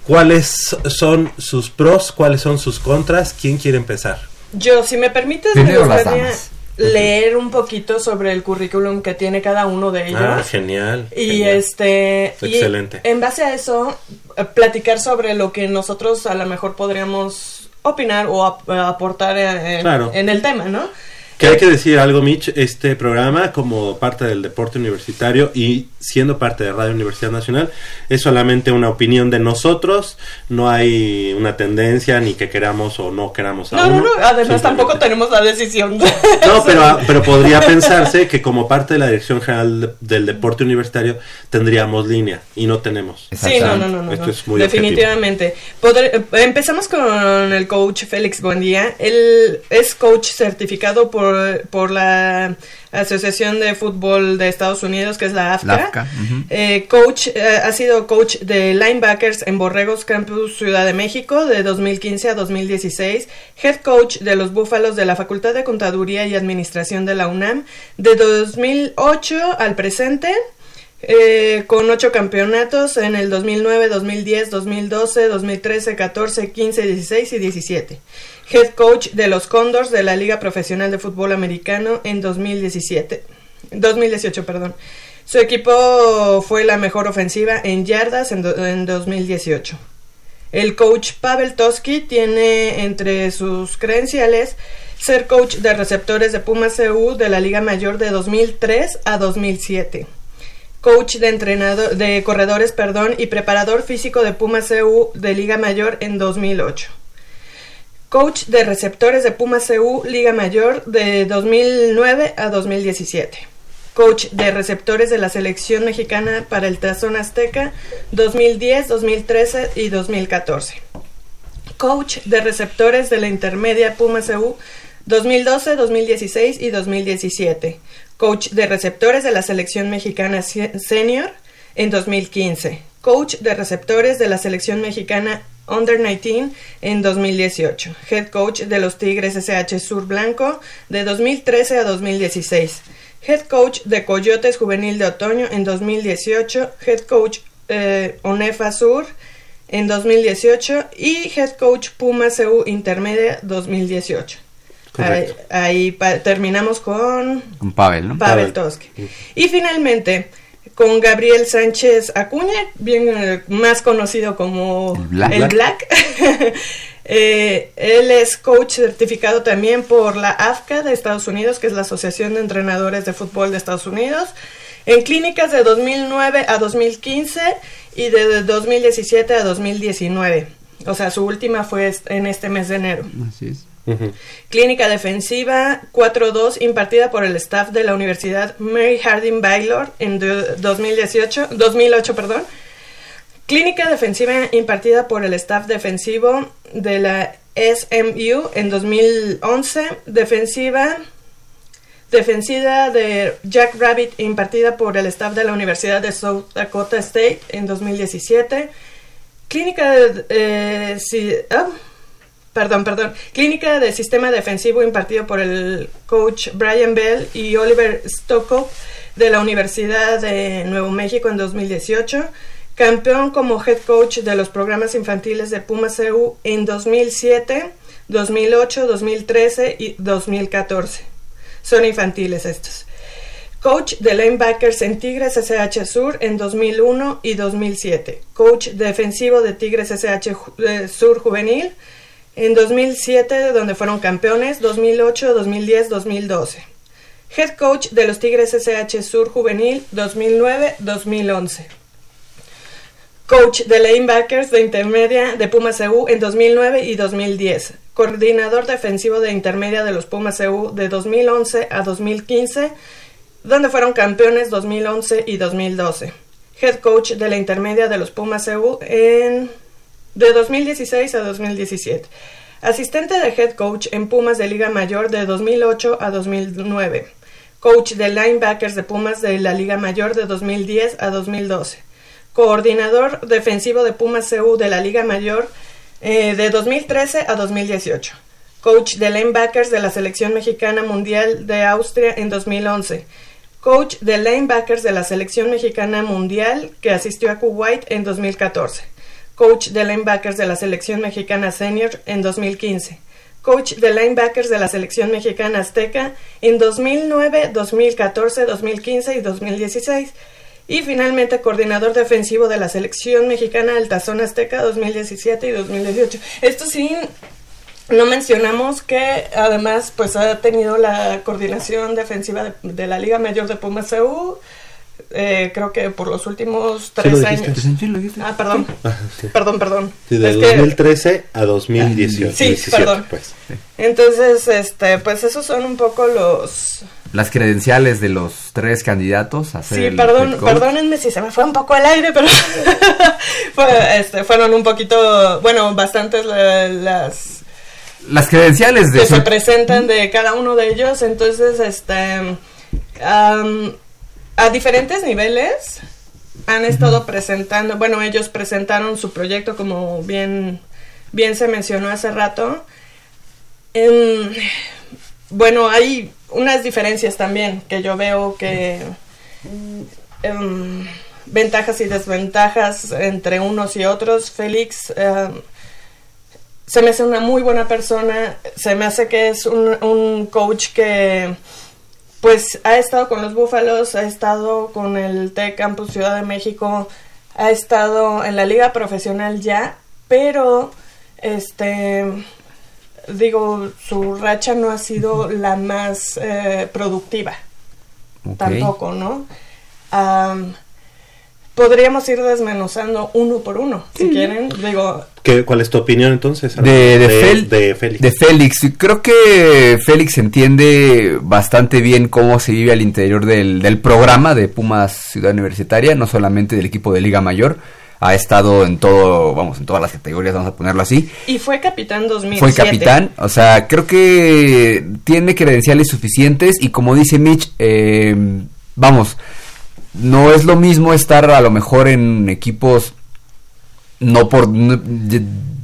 ¿Cuáles son sus pros? ¿Cuáles son sus contras? ¿Quién quiere empezar? Yo, si me permites, me gustaría leer un poquito sobre el currículum que tiene cada uno de ellos. Ah, genial. Y genial. este. y Excelente. en base a eso, eh, platicar sobre lo que nosotros a lo mejor podríamos opinar o ap- aportar eh, en, Claro. en el tema, ¿no? Que hay que decir algo, Mitch, este programa como parte del deporte universitario y siendo parte de Radio Universidad Nacional es solamente una opinión de nosotros, no hay una tendencia ni que queramos o no queramos a No, no, uno. no. Además, Simplemente- tampoco tenemos la decisión. No, [LAUGHS] pero, pero podría pensarse que como parte de la Dirección General de- del Deporte Universitario tendríamos línea y no tenemos. Sí, no, no, no, no. Esto no. es muy Definitivamente. Eh, empezamos con el coach Félix Buendía. Él es coach certificado por, por la Asociación de Fútbol de Estados Unidos, que es la AFCA. La AFCA, ujú. Eh, coach, eh, ha sido coach de linebackers en Borregos Campus Ciudad de México de 2015 a 2016, head coach de los Búfalos de la Facultad de Contaduría y Administración de la UNAM de 2008 al presente, eh, con ocho campeonatos en el 2009, 2010, 2012, 2013, 14, 15, 16 y 17. Head coach de los Condors de la Liga Profesional de Fútbol Americano en 2017. 2018, perdón. Su equipo fue la mejor ofensiva en yardas en, do- en 2018. El coach Pavel Toski tiene entre sus credenciales ser coach de receptores de Pumas CU de la Liga Mayor de 2003 a 2007. Coach de entrenador de corredores, perdón, y preparador físico de Pumas CU de Liga Mayor en 2008. Coach de receptores de Pumas CU Liga Mayor de 2009 a 2017. Coach de receptores de la selección mexicana para el Tazón Azteca 2010, 2013 y 2014. Coach de receptores de la intermedia Pumas CU 2012, 2016 y 2017. Coach de receptores de la selección mexicana se- senior en 2015. Coach de receptores de la selección mexicana Under 19 en 2018. Head coach de los Tigres SH Sur Blanco de 2013 a 2016. Head coach de Coyotes Juvenil de Otoño en 2018. Head coach eh, ONEFA Sur en 2018 y Head Coach Puma CU Intermedia 2018. Ahí, Correcto. ahí pa- terminamos con Con Pavel, ¿no? Pavel Toski. Y finalmente con Gabriel Sánchez Acuña, bien eh, más conocido como El Black. el Black. [LAUGHS] Eh, él es coach certificado también por la AFCA de Estados Unidos, que es la Asociación de Entrenadores de Fútbol de Estados Unidos, en clínicas de 2009 a 2015 y de 2017 a 2019. O sea, su última fue en este mes de enero. Así es. Clínica defensiva 4-2 impartida por el staff de la Universidad Mary Harding Baylor en do- 2018, 2008, perdón. Clínica defensiva impartida por el staff defensivo de la SMU en 2011, defensiva defensiva de Jack Rabbit impartida por el staff de la Universidad de South Dakota State en 2017, clínica de, eh, ah, perdón, perdón, clínica de sistema defensivo impartido por el coach Brian Bell y Oliver Stockow de la Universidad de Nuevo México en 2018, campeón como head coach de los programas infantiles de Pumas CU en 2007, 2008, 2013 y 2014. Son infantiles estos. Coach de linebackers en Tigres SH Sur en 2001 y 2007. Coach defensivo de Tigres SH eh, Sur Juvenil en 2007, donde fueron campeones, 2008, 2010, 2012. Head coach de los Tigres SH Sur Juvenil 2009, 2011. Coach de linebackers de intermedia de Pumas CU en 2009 y 2010. Coordinador defensivo de intermedia de los Pumas CU de 2011 a 2015, donde fueron campeones 2011 y 2012. Head coach de la intermedia de los Pumas CU en de 2016 a 2017. Asistente de head coach en Pumas de Liga Mayor de 2008 a 2009. Coach de linebackers de Pumas de la Liga Mayor de 2010 a 2012. Coordinador defensivo de Pumas CU de la Liga Mayor eh, de 2013 a 2018. Coach de linebackers de la Selección Mexicana Mundial de Austria en 2011. Coach de linebackers de la Selección Mexicana Mundial que asistió a Kuwait en 2014. Coach de linebackers de la Selección Mexicana Senior en 2015. Coach de linebackers de la Selección Mexicana Azteca en 2009, 2014, 2015 y 2016. Y finalmente coordinador defensivo de la Selección Mexicana Altazón Azteca 2017 y 2018. Esto sí, no mencionamos que además pues ha tenido la coordinación defensiva de, la Liga Mayor de Pumas CU, eh, creo que por los últimos tres lo dijiste. años. Ah, perdón. Ah, sí. Perdón, perdón. Sí, de Es que- 2013 a 2018. Sí, 17, perdón. pues. Entonces, este, pues esos son un poco los... Las credenciales de los tres candidatos a ser Sí, el perdón, head coach. perdónenme si se me fue un poco al aire, pero [LAUGHS] fue- este, fueron un poquito, bueno, bastantes la- las Las credenciales de que se presentan de cada uno de ellos, entonces, este, a diferentes niveles han estado presentando, bueno, ellos presentaron su proyecto como bien, bien se mencionó hace rato. Em, bueno, hay unas diferencias también que yo veo que em, ventajas y desventajas entre unos y otros. Félix em, se me hace una muy buena persona, se me hace que es un, un coach que pues ha estado con los Búfalos, ha estado con el T Campus Ciudad de México, ha estado en la liga profesional ya, pero este digo, su racha no ha sido la más eh, productiva tampoco, ¿no? Am, podríamos ir desmenuzando uno por uno, si quieren. Digo, ¿Qué- ¿Cuál es tu opinión entonces? De, de, Fel- de Félix. de Félix. Creo que Félix entiende bastante bien cómo se vive al interior del, del programa de Pumas Ciudad Universitaria, no solamente del equipo de Liga Mayor. Ha estado en todo, vamos, en todas las categorías, vamos a ponerlo así. y fue capitán 2007. Fue capitán, o sea, creo que tiene credenciales suficientes y como dice Mitch, eh, vamos, no es lo mismo estar a lo mejor en equipos, no por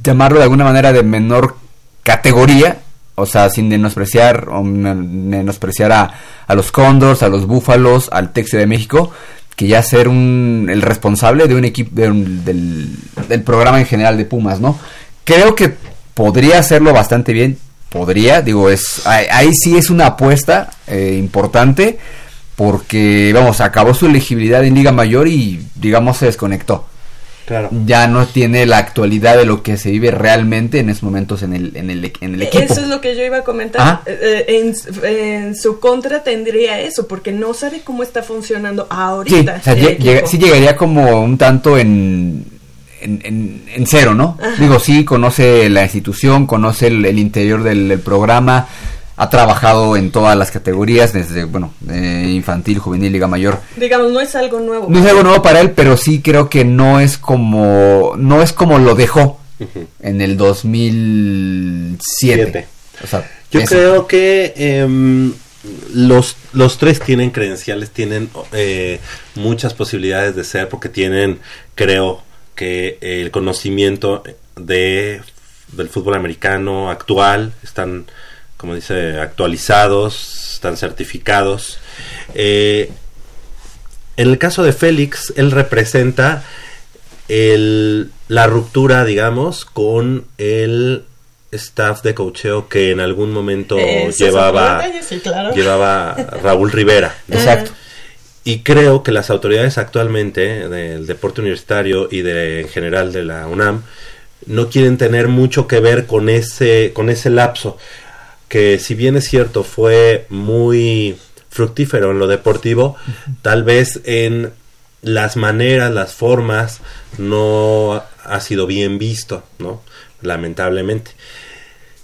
llamarlo de alguna manera de menor categoría, o sea, sin menospreciar menospreciar a, a los Condors, a los Búfalos, al Texio de México, que ya ser un, el responsable de un equipo de del, del programa en general de Pumas, ¿no? Creo que podría hacerlo bastante bien, podría, digo, es ahí, ahí sí es una apuesta eh, importante porque, vamos, acabó su elegibilidad en Liga Mayor y, digamos, se desconectó. Claro. Ya no tiene la actualidad de lo que se vive realmente en esos momentos en el, en el, en el equipo. Eso es lo que yo iba a comentar. Ah. Eh, eh, en, en su contra tendría eso, porque no sabe cómo está funcionando Sí, ahorita. o sea, sí llegaría como un tanto en, en, en- en cero, ¿no? Ajá. Digo, sí, conoce la institución, conoce el, el interior del, del programa, ha trabajado en todas las categorías, desde, bueno, eh, infantil, juvenil, liga mayor. Digamos, no es algo nuevo. No es algo nuevo para él, pero sí creo que no es como, no es como lo dejó en el 2007. Siete. O sea, Yo eso. creo que em, los, los tres tienen credenciales, tienen eh, muchas posibilidades de ser porque tienen, creo, que el conocimiento de del fútbol americano actual, están, como dice, actualizados, están certificados. Eh, en el caso de Félix, él representa el, la ruptura, digamos, con el staff de cocheo que en algún momento Eh, llevaba, Montañez, sí, claro. llevaba Raúl Rivera. [LAUGHS] Exacto. Y creo que las autoridades actualmente del deporte universitario y de en general de la UNAM no quieren tener mucho que ver con ese con ese lapso que si bien es cierto fue muy fructífero en lo deportivo, tal vez en las maneras, las formas no ha sido bien visto, ¿no? Lamentablemente.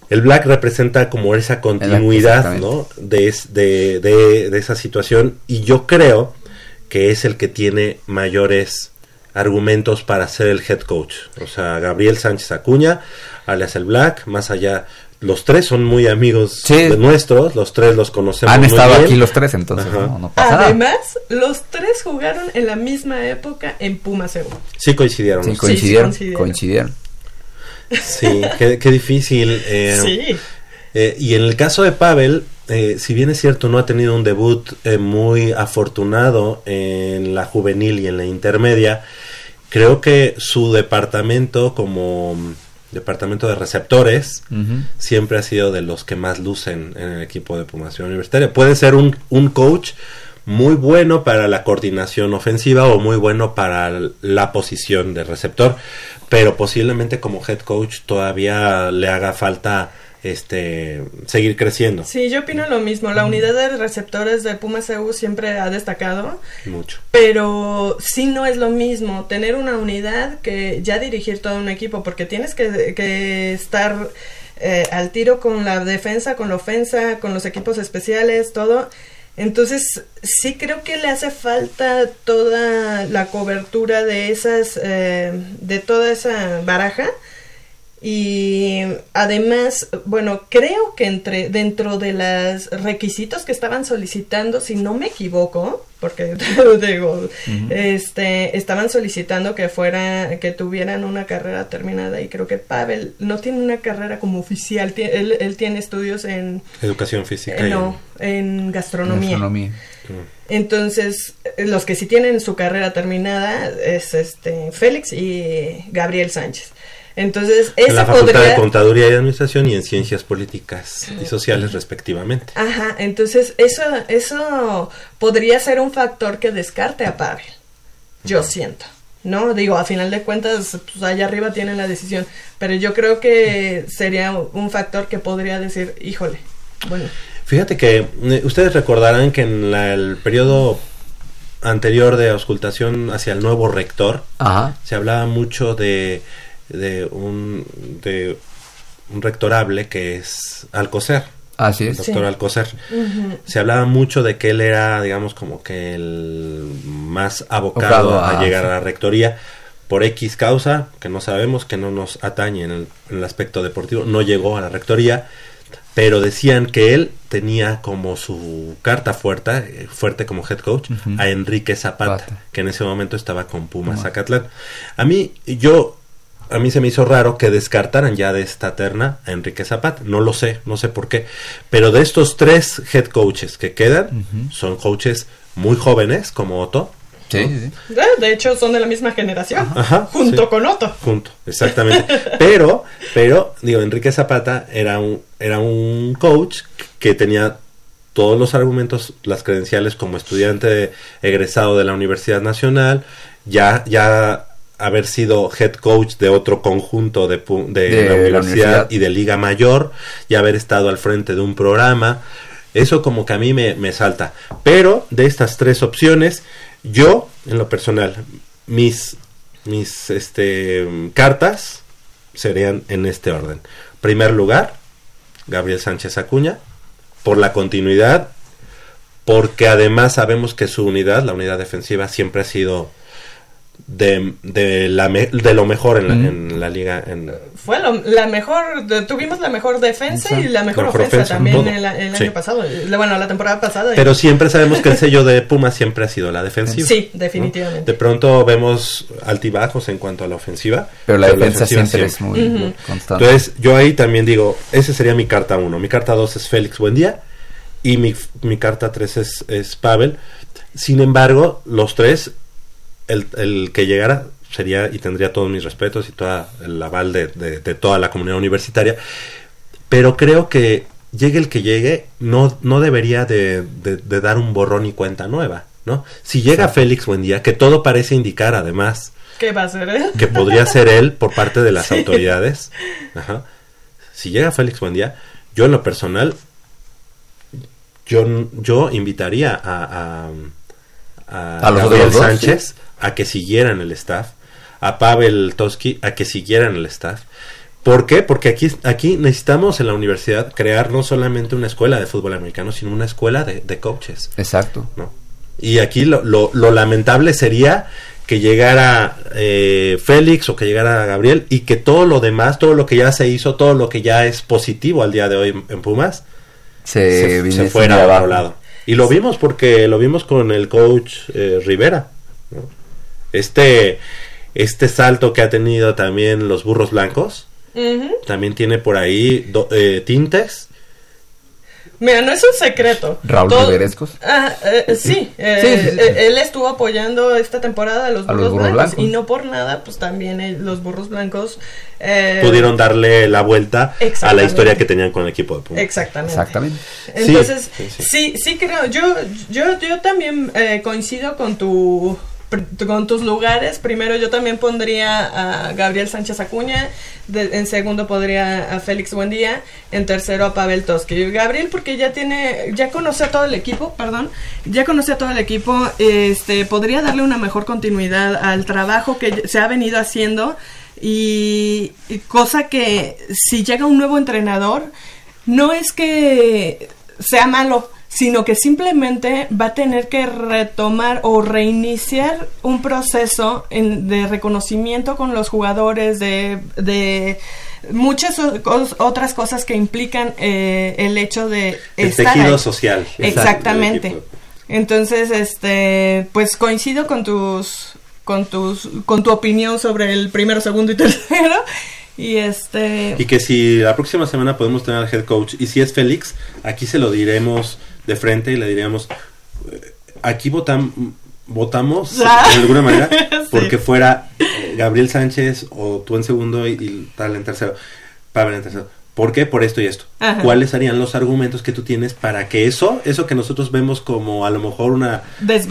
El black representa como esa continuidad. ¿no? De, de, de- de esa situación y yo creo que es el que tiene mayores argumentos para ser el head coach. O sea, Gabriel Sánchez Acuña, alias el Black, más allá, los tres son muy amigos Sí. de nuestros, los tres los conocemos Han muy estado bien. aquí los tres, entonces no, no pasa nada. Además, los tres jugaron en la misma época en Pumas EU. Sí coincidieron. Sí, coincidieron, coincidieron. coincidieron. Sí, qué, qué difícil. eh, sí. eh, y en el caso de Pavel, eh, si bien es cierto, no ha tenido un debut eh, muy afortunado en la juvenil y en la intermedia, creo que su departamento como departamento de receptores siempre ha sido de los que más lucen en el equipo de Pumas Universitaria. Puede ser un, un coach muy bueno para la coordinación ofensiva o muy bueno para la posición de receptor, pero posiblemente como head coach todavía le haga falta este seguir creciendo Sí, yo opino lo mismo. La unidad de receptores de Pumas EU siempre ha destacado, mucho. pero sí no es lo mismo tener una unidad que ya dirigir todo un equipo, porque tienes que, que estar eh, al tiro con la defensa, con la ofensa, con los equipos especiales, todo. Entonces, sí creo que le hace falta toda la cobertura de esas, eh, de toda esa baraja. Y además, bueno, creo que entre dentro de los requisitos que estaban solicitando, si no me equivoco, porque [LAUGHS] digo, este, estaban solicitando que fuera, que tuvieran una carrera terminada y creo que Pavel no tiene una carrera como oficial, él, él tiene estudios en, Educación física. eh, y- no, en gastronomía. Gastronomía. Entonces, los que sí tienen su carrera terminada es este Félix y Gabriel Sánchez. Entonces, en la Facultad de Contaduría y Administración y en Ciencias Políticas y Sociales respectivamente. Ajá, entonces eso eso podría ser un factor que descarte a Pavel. Yo siento. No, digo, a final de cuentas, pues allá arriba tienen la decisión, pero yo creo que sería un factor que podría decir, híjole, bueno, Fíjate que eh, ustedes recordarán que en la- el periodo anterior de auscultación hacia el nuevo rector Ajá. se hablaba mucho de, de un de un rectorable que es Alcocer, Así el es. doctor Sí. Alcocer. Se hablaba mucho de que él era, digamos, como que el más abocado a a- llegar sí. a la rectoría por X causa, que no sabemos, que no nos atañe en el, en el aspecto deportivo, no llegó a la rectoría, pero decían que él tenía como su carta fuerte, eh, fuerte como head coach, a Enrique Zapata, Zapata. que en ese momento estaba con Pumas Pumas. Zacatlán. A mí, yo, a mí se me hizo raro que descartaran ya de esta terna a Enrique Zapata. No lo sé, no sé por qué. Pero de estos tres head coaches que quedan, son coaches muy jóvenes, como Otto. Sí, ¿no? sí, sí. de hecho son de la misma generación, Ajá, junto sí. con Otto. Junto, [LAUGHS] exactamente. pero, pero, digo, Enrique Zapata era un, era un coach que tenía todos los argumentos, las credenciales como estudiante egresado de la Universidad Nacional, ya, ya haber sido head coach de otro conjunto de, de De la, la universidad universidad. y de Liga Mayor, y haber estado al frente de un programa. Eso como que a mí me, me salta. Pero de estas tres opciones, yo, en lo personal, mis, mis este, cartas serían en este orden. Primer lugar, Gabriel Sánchez Acuña, por la continuidad, porque además sabemos que su unidad, la unidad defensiva, siempre ha sido de, de, la me- de lo mejor en la, en la liga. En, Fue lo- la mejor, de- tuvimos la mejor defensa y la mejor, Mejor ofensa, ofensa, también el, el Sí. año pasado, la- bueno, la temporada pasada. y- pero siempre sabemos que el sello de Puma siempre ha sido la defensiva. sí, ¿no? definitivamente. De pronto vemos altibajos en cuanto a la ofensiva. Pero la defensa ofensiva siempre es muy constante. Entonces, yo ahí también digo, ese sería mi carta 1. Mi carta 2 es Félix Buendía y mi, mi carta 3 es, es Pavel. Sin embargo, los tres, el, el que llegara sería y tendría todos mis respetos y toda el aval de, de- de toda la comunidad universitaria. Pero creo que llegue el que llegue, no, no debería de, de- de dar un borrón y cuenta nueva. ¿no? Si llega Félix Buendía, que todo parece indicar además ¿Qué va a ser él? que podría ser él por parte de las [LAUGHS] autoridades. Ajá. Si llega Félix Buendía, yo en lo personal, yo, yo invitaría a, a, ¿A los Gabriel otros dos? Sánchez a que siguieran el staff, a Pavel Toski a que siguieran el staff. ¿Por qué? Porque aquí, aquí necesitamos en la universidad crear no solamente una escuela de fútbol americano, sino una escuela de, de coaches. Exacto. ¿no? Y aquí lo, lo, lo lamentable sería que llegara eh, Félix o que llegara Gabriel y que todo lo demás, todo lo que ya se hizo, todo lo que ya es positivo al día de hoy en, en Pumas, Se, se, viniese se fuera a otro lado. Y lo vimos porque lo vimos con el coach eh, Rivera. Este, este salto que ha tenido también los burros blancos, también tiene por ahí do- eh, tintes. Mira, no es un secreto. Raúl Todo- Riverescos. Ah, eh, [LAUGHS] sí, eh, Sí, sí, sí. eh, él estuvo apoyando esta temporada a los A burros, los burros blancos, blancos. y no por nada, pues también eh, los burros blancos eh, Pudieron darle la vuelta a la historia que tenían con el equipo de Pumas. Exactamente. Exactamente. Entonces, Sí, sí, sí, sí, creo, yo, yo, yo también eh, coincido con tu con tus lugares. Primero yo también pondría a Gabriel Sánchez Acuña, en segundo podría a Félix Buendía, en tercero a Pavel Toski. Gabriel porque ya tiene, ya conoce a todo el equipo, perdón, ya conoce a todo el equipo, este, podría darle una mejor continuidad al trabajo que se ha venido haciendo y cosa que si llega un nuevo entrenador, no es que sea malo, sino que simplemente va a tener que retomar o reiniciar un proceso en- de reconocimiento con los jugadores, de, de muchas otras cosas que implican eh, el hecho de El estar tejido ahí. social. Exactamente. Entonces, este, pues coincido con tus, con tus, con tu opinión sobre el primero, segundo y [LAUGHS] tercero. Y este, Y que si la próxima semana podemos tener al head coach y si es Félix, aquí se lo diremos de frente y le diremos, eh, aquí votam- votamos [LAUGHS] Ah. de alguna manera [LAUGHS] Sí. porque fuera eh, Gabriel Sánchez o tú en segundo y, y tal en tercero, Pavel en tercero. ¿Por qué? Por esto y esto. Ajá. ¿Cuáles serían los argumentos que tú tienes para que eso, eso que nosotros vemos como a lo mejor una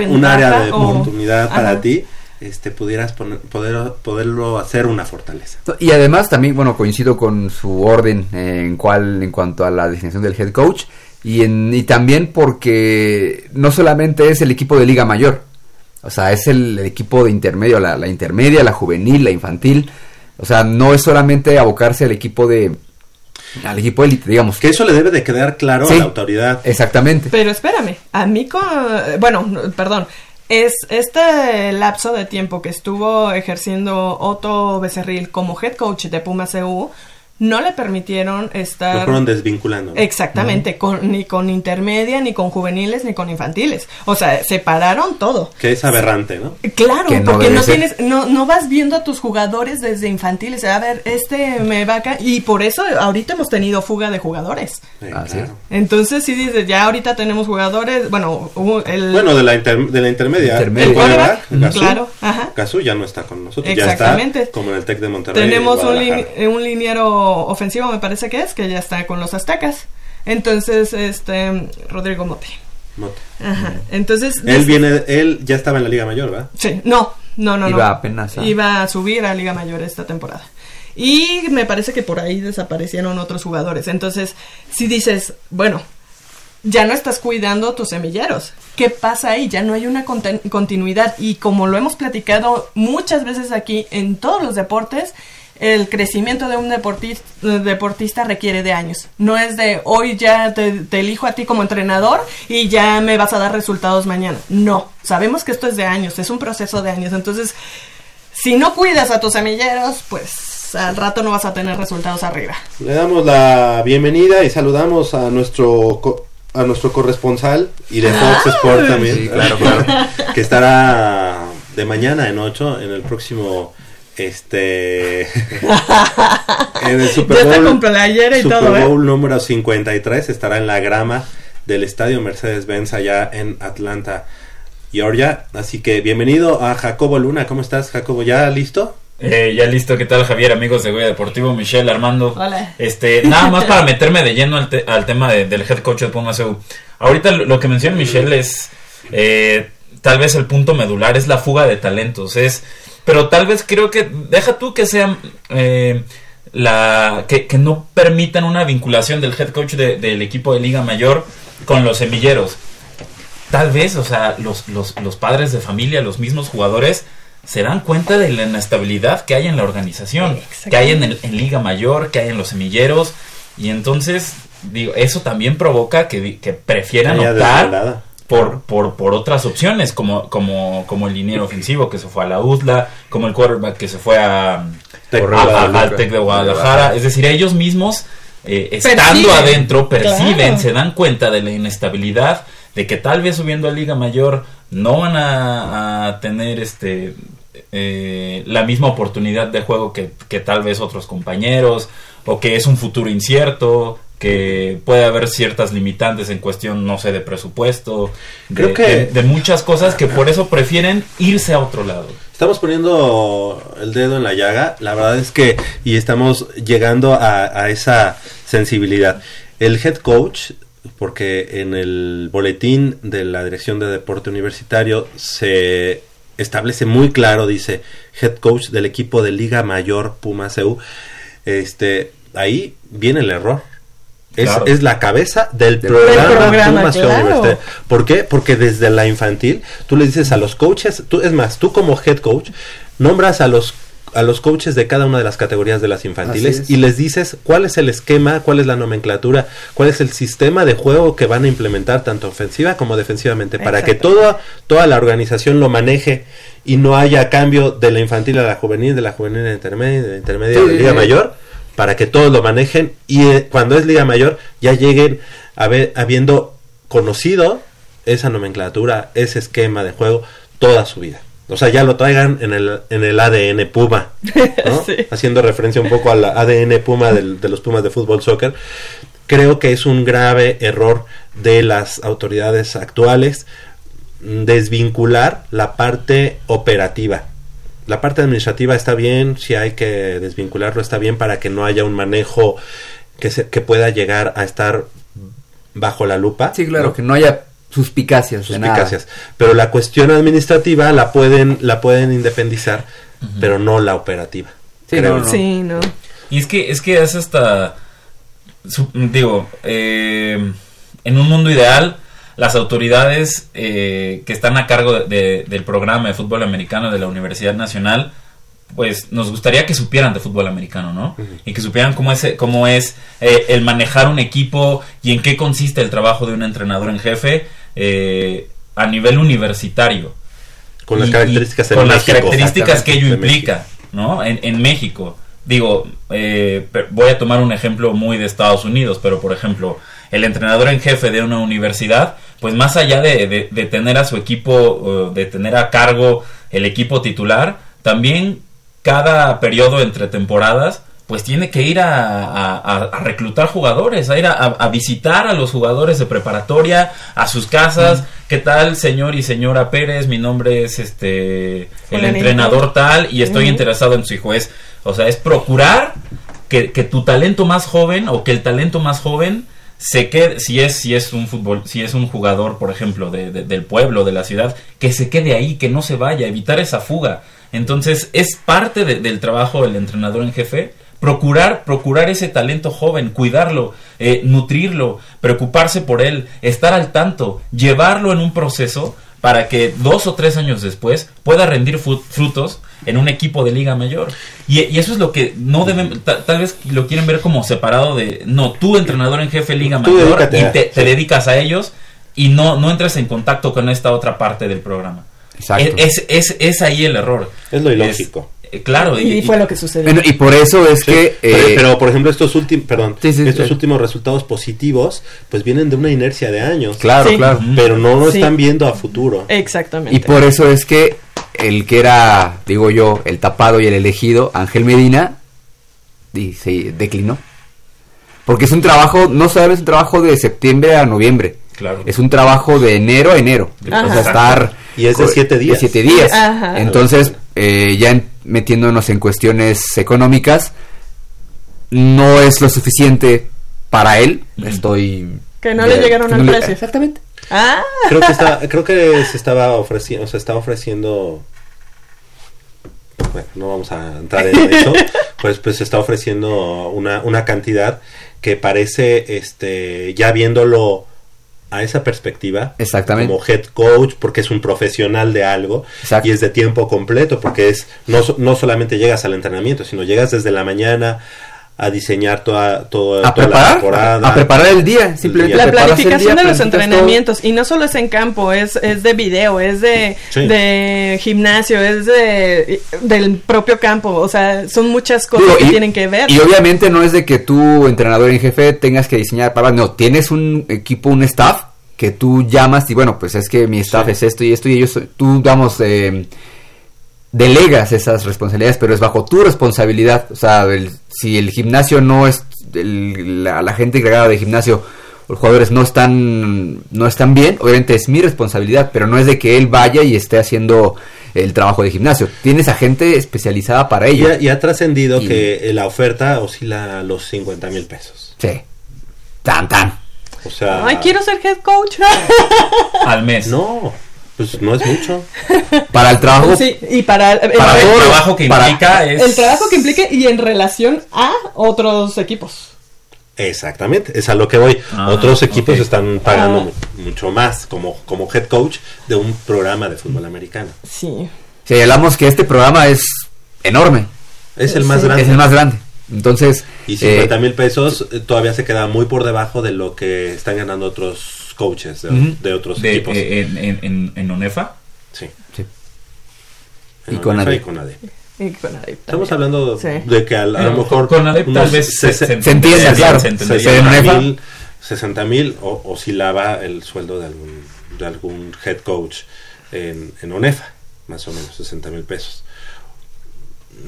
un área de o- oportunidad para Ajá. ti, este pudieras poner, poder, poderlo hacer una fortaleza? Y además también, bueno, coincido con su orden eh, en cual, en cuanto a la designación del head coach y, en, y también porque no solamente es el equipo de Liga Mayor, o sea, es el, el equipo de intermedio, la, la intermedia, la juvenil, la infantil, o sea, no es solamente abocarse al equipo de, al equipo élite, digamos. Que eso le debe de quedar claro Sí. a la autoridad. Exactamente. Pero espérame, a mí con, bueno, no, perdón, es este lapso de tiempo que estuvo ejerciendo Otto Becerril como head coach de Pumas EU, no le permitieron Lo estar fueron desvinculando. ¿no? exactamente con, ni con intermedia, ni con juveniles, ni con infantiles. O sea, separaron todo. Que es aberrante, ¿no? Claro, no porque no ser. tienes, no, no vas viendo a tus jugadores desde infantiles. A ver, este me va acá. Y por eso ahorita hemos tenido fuga de jugadores. Sí, Así claro. es. Entonces, sí dices, ya ahorita tenemos jugadores. Bueno, el. Bueno, de la, inter- de la intermedia. Intermedia. El quarterback, Gazú, claro, ajá. Gazú ya no está con nosotros. Exactamente. Ya está como en el Tec de Monterrey. tenemos un, lin- un liniero ofensivo, me parece que es, que ya está con los aztecas. Entonces, este. Rodrigo Mote. Mote. Ajá. Entonces. Él viene, él ya estaba en la Liga Mayor, ¿verdad? Sí, no, no, no. Iba no. apenas a- Iba a subir a Liga Mayor esta temporada. Y me parece que por ahí desaparecieron otros jugadores. Entonces, si dices, bueno, ya no estás cuidando tus semilleros. ¿Qué pasa ahí? Ya no hay una continuidad. Y como lo hemos platicado muchas veces aquí en todos los deportes, el crecimiento de un deportista, deportista requiere de años. No es de hoy ya te, te elijo a ti como entrenador y ya me vas a dar resultados mañana. No, sabemos que esto es de años, es un proceso de años. Entonces, si no cuidas a tus semilleros, pues al rato no vas a tener resultados arriba. Le damos la bienvenida y saludamos a nuestro co- a nuestro corresponsal y de Fox Sport también, Sí, claro, claro. [LAUGHS] que estará de mañana en 8 en el próximo este [LAUGHS] en el Super Ya está Bowl con playera y Super todo, ¿eh? Bowl número 53 estará en la grama del estadio Mercedes-Benz allá en Atlanta, Georgia. Así que bienvenido a Jacobo Luna. ¿Cómo estás, Jacobo? ¿Ya listo? Eh, ya listo, ¿qué tal Javier, amigos de Goya Deportivo, Michelle, Armando? Hola. Este, nada más para meterme de lleno al, te- al tema de- del head coach de Pumas EU. Ahorita lo, lo que menciona Michelle es eh, tal vez el punto medular, es la fuga de talentos, es, pero tal vez creo que deja tú que sea eh, la que, que no permitan una vinculación del head coach de- del equipo de Liga Mayor con los semilleros. Tal vez, o sea, los, los, los padres de familia, los mismos jugadores, se dan cuenta de la inestabilidad que hay en la organización, que hay en, el- en Liga Mayor, que hay en los semilleros, y entonces, digo, eso también provoca que, di- que prefieran optar desvelada. Por, por, por otras opciones, como, como, como el liniero ofensivo que se fue a la USLA, como el quarterback que se fue a, Tec- a- a- Guadalajara. al Tec de Guadalajara. Es decir, ellos mismos, eh, estando Perciben. adentro, perciben, Claro. se dan cuenta de la inestabilidad, de que tal vez subiendo a Liga Mayor no van a, a tener este eh, la misma oportunidad de juego que, que tal vez otros compañeros, o que es un futuro incierto, que puede haber ciertas limitantes en cuestión, no sé, de presupuesto, de, Creo que- de- de muchas cosas que por eso prefieren irse a otro lado. Estamos poniendo el dedo en la llaga, la verdad es que, y estamos llegando a, a esa sensibilidad. El head coach, porque en el boletín de la Dirección de Deporte Universitario se establece muy claro, dice, head coach del equipo de Liga Mayor Pumas EU, este, ahí viene el error. Es, Claro. es la cabeza del Del programa, programa, EU claro. ¿Por qué? Porque desde la infantil tú le dices a los coaches, tú, es más, tú como head coach nombras a los a los coaches de cada una de las categorías de las infantiles es. y les dices cuál es el esquema, cuál es la nomenclatura, cuál es el sistema de juego que van a implementar tanto ofensiva como defensivamente para que toda toda la organización lo maneje y no haya cambio de la infantil a la juvenil, de la juvenil a la intermedia, de la intermedia a la Sí. liga mayor para que todos lo manejen y eh, cuando es liga mayor ya lleguen a ver, habiendo conocido esa nomenclatura, ese esquema de juego toda su vida. O sea, ya lo traigan en el, en el ADN Puma, [LAUGHS] ¿no? Sí. haciendo referencia un poco al ADN Puma del- de los Pumas de fútbol soccer. Creo que es un grave error de las autoridades actuales desvincular la parte operativa. La parte administrativa está bien, si hay que desvincularlo está bien para que no haya un manejo que, se, que pueda llegar a estar bajo la lupa. Sí, claro, ¿no? que no haya suspicacias, de nada. suspicacias. Pero la cuestión administrativa la pueden, la pueden independizar, pero no la operativa. Sí, no, no. Sí, no. Y es que es que es hasta su- digo eh, en un mundo ideal las autoridades eh, que están a cargo de- de- del programa de fútbol americano de la Universidad Nacional pues nos gustaría que supieran de fútbol americano, ¿no? Y que supieran cómo es, cómo es eh, el manejar un equipo y en qué consiste el trabajo de un entrenador en jefe eh, a nivel universitario. Con las Y- características y con las características que ello implica, ¿no? En, en México. Digo, eh, voy a tomar un ejemplo muy de Estados Unidos, pero por ejemplo, el entrenador en jefe de una universidad, pues más allá de, de- de tener a su equipo, de tener a cargo el equipo titular, también cada periodo entre temporadas, pues tiene que ir a, a- reclutar jugadores, a ir a, a visitar a los jugadores de preparatoria, a sus casas. ¿Qué tal, señor y señora Pérez? Mi nombre es este el entrenador tal y estoy interesado en su hijo. Es, o sea, es procurar que, que tu talento más joven o que el talento más joven se quede, si es, si es un fútbol, si es un jugador, por ejemplo, de- de- del pueblo, de la ciudad, que se quede ahí, que no se vaya, evitar esa fuga. Entonces, es parte de- del trabajo del entrenador en jefe, procurar, procurar ese talento joven, cuidarlo, eh, nutrirlo, preocuparse por él, estar al tanto, llevarlo en un proceso para que dos o tres años después pueda rendir frutos en un equipo de liga mayor. Y, y eso es lo que no deben, ta- tal vez lo quieren ver como separado de, no, tú entrenador en jefe liga Tú mayor y te, dedicas a ellos y no, no entres en contacto con esta otra parte del programa. Exacto. Es, es, es ahí el error. Es lo ilógico. Eh, claro, Y fue lo que sucedió. Bueno, y por eso es Sí, que... pero, eh, pero, por ejemplo estos últimos perdón Sí, sí, estos sí. últimos resultados positivos pues vienen de una inercia de años Claro, Sí. claro. pero no lo Sí. están viendo a futuro Exactamente. Y por eso es que el que era, digo yo, el tapado y el elegido, Ángel Medina, y se declinó. Porque es un trabajo, no solo es un trabajo de septiembre a noviembre. Claro. Es un trabajo de enero a enero. Ajá. O sea, estar... [LAUGHS] Y es de siete días. De siete días. Ajá. Entonces, eh, ya en- metiéndonos en cuestiones económicas, no es lo suficiente para él. Estoy... Que no le llegaron al no le- precio. Exactamente. Ah, creo que está [LAUGHS] creo que se estaba ofreciendo se está ofreciendo bueno no vamos a entrar en eso [LAUGHS] pues pues se está ofreciendo una una cantidad que parece este ya viéndolo a esa perspectiva Exactamente. como head coach porque es un profesional de algo Exacto. y es de tiempo completo porque es no, no solamente llegas al entrenamiento sino llegas desde la mañana a diseñar toda, toda, A toda la preparar, temporada a preparar el día, simplemente. día. la planificación día, de los todo. entrenamientos y no solo es en campo, es, es de video, es de, Sí. de gimnasio, es de del propio campo, o sea, son muchas cosas Digo, que y- tienen que ver. Y obviamente no es de que tú, entrenador en jefe, tengas que diseñar para no, tienes un equipo, un staff que tú llamas y bueno, pues es que mi staff es esto y esto y ellos, tú damos, eh, delegas esas responsabilidades, pero es bajo tu responsabilidad. O sea, el- si el gimnasio no es, el- la, la gente encargada de gimnasio, los jugadores no están, no están bien, obviamente es mi responsabilidad, pero no es de que él vaya y esté haciendo el trabajo de gimnasio. Tienes a gente especializada para ello. y ha trascendido Y- que la oferta oscila a los 50 mil pesos. Sí. Tan, tan. O sea, Ay, quiero ser head coach. [LAUGHS] Al mes. no, pues no es mucho. [LAUGHS] Para el trabajo. sí, y para, el- Para el- el todo, trabajo que para- implica es... el trabajo que implique y en relación a otros equipos. Exactamente, es a lo que voy. Ah, Otros equipos están pagando Ah. mu- mucho más como, como head coach de un programa de fútbol americano. Sí. Si hablamos que este programa es enorme, Es el más Sí. grande. es el más grande. Entonces, Y eh, 50 mil pesos eh, todavía se queda muy por debajo de lo que están ganando otros coaches de, Ujú. de otros de- equipos. eh, en, en, en, ONEFA. sí. Sí. En Y con ADE. y con ADE. Y con Estamos hablando Sí. de que al- a, lo mejor con ADEP tal vez se, se se entiende, claro. se se- 60 ONEFA. mil 60 mil o- oscilaba el sueldo de algún, de algún head coach en, en ONEFA, más o menos 60 mil pesos.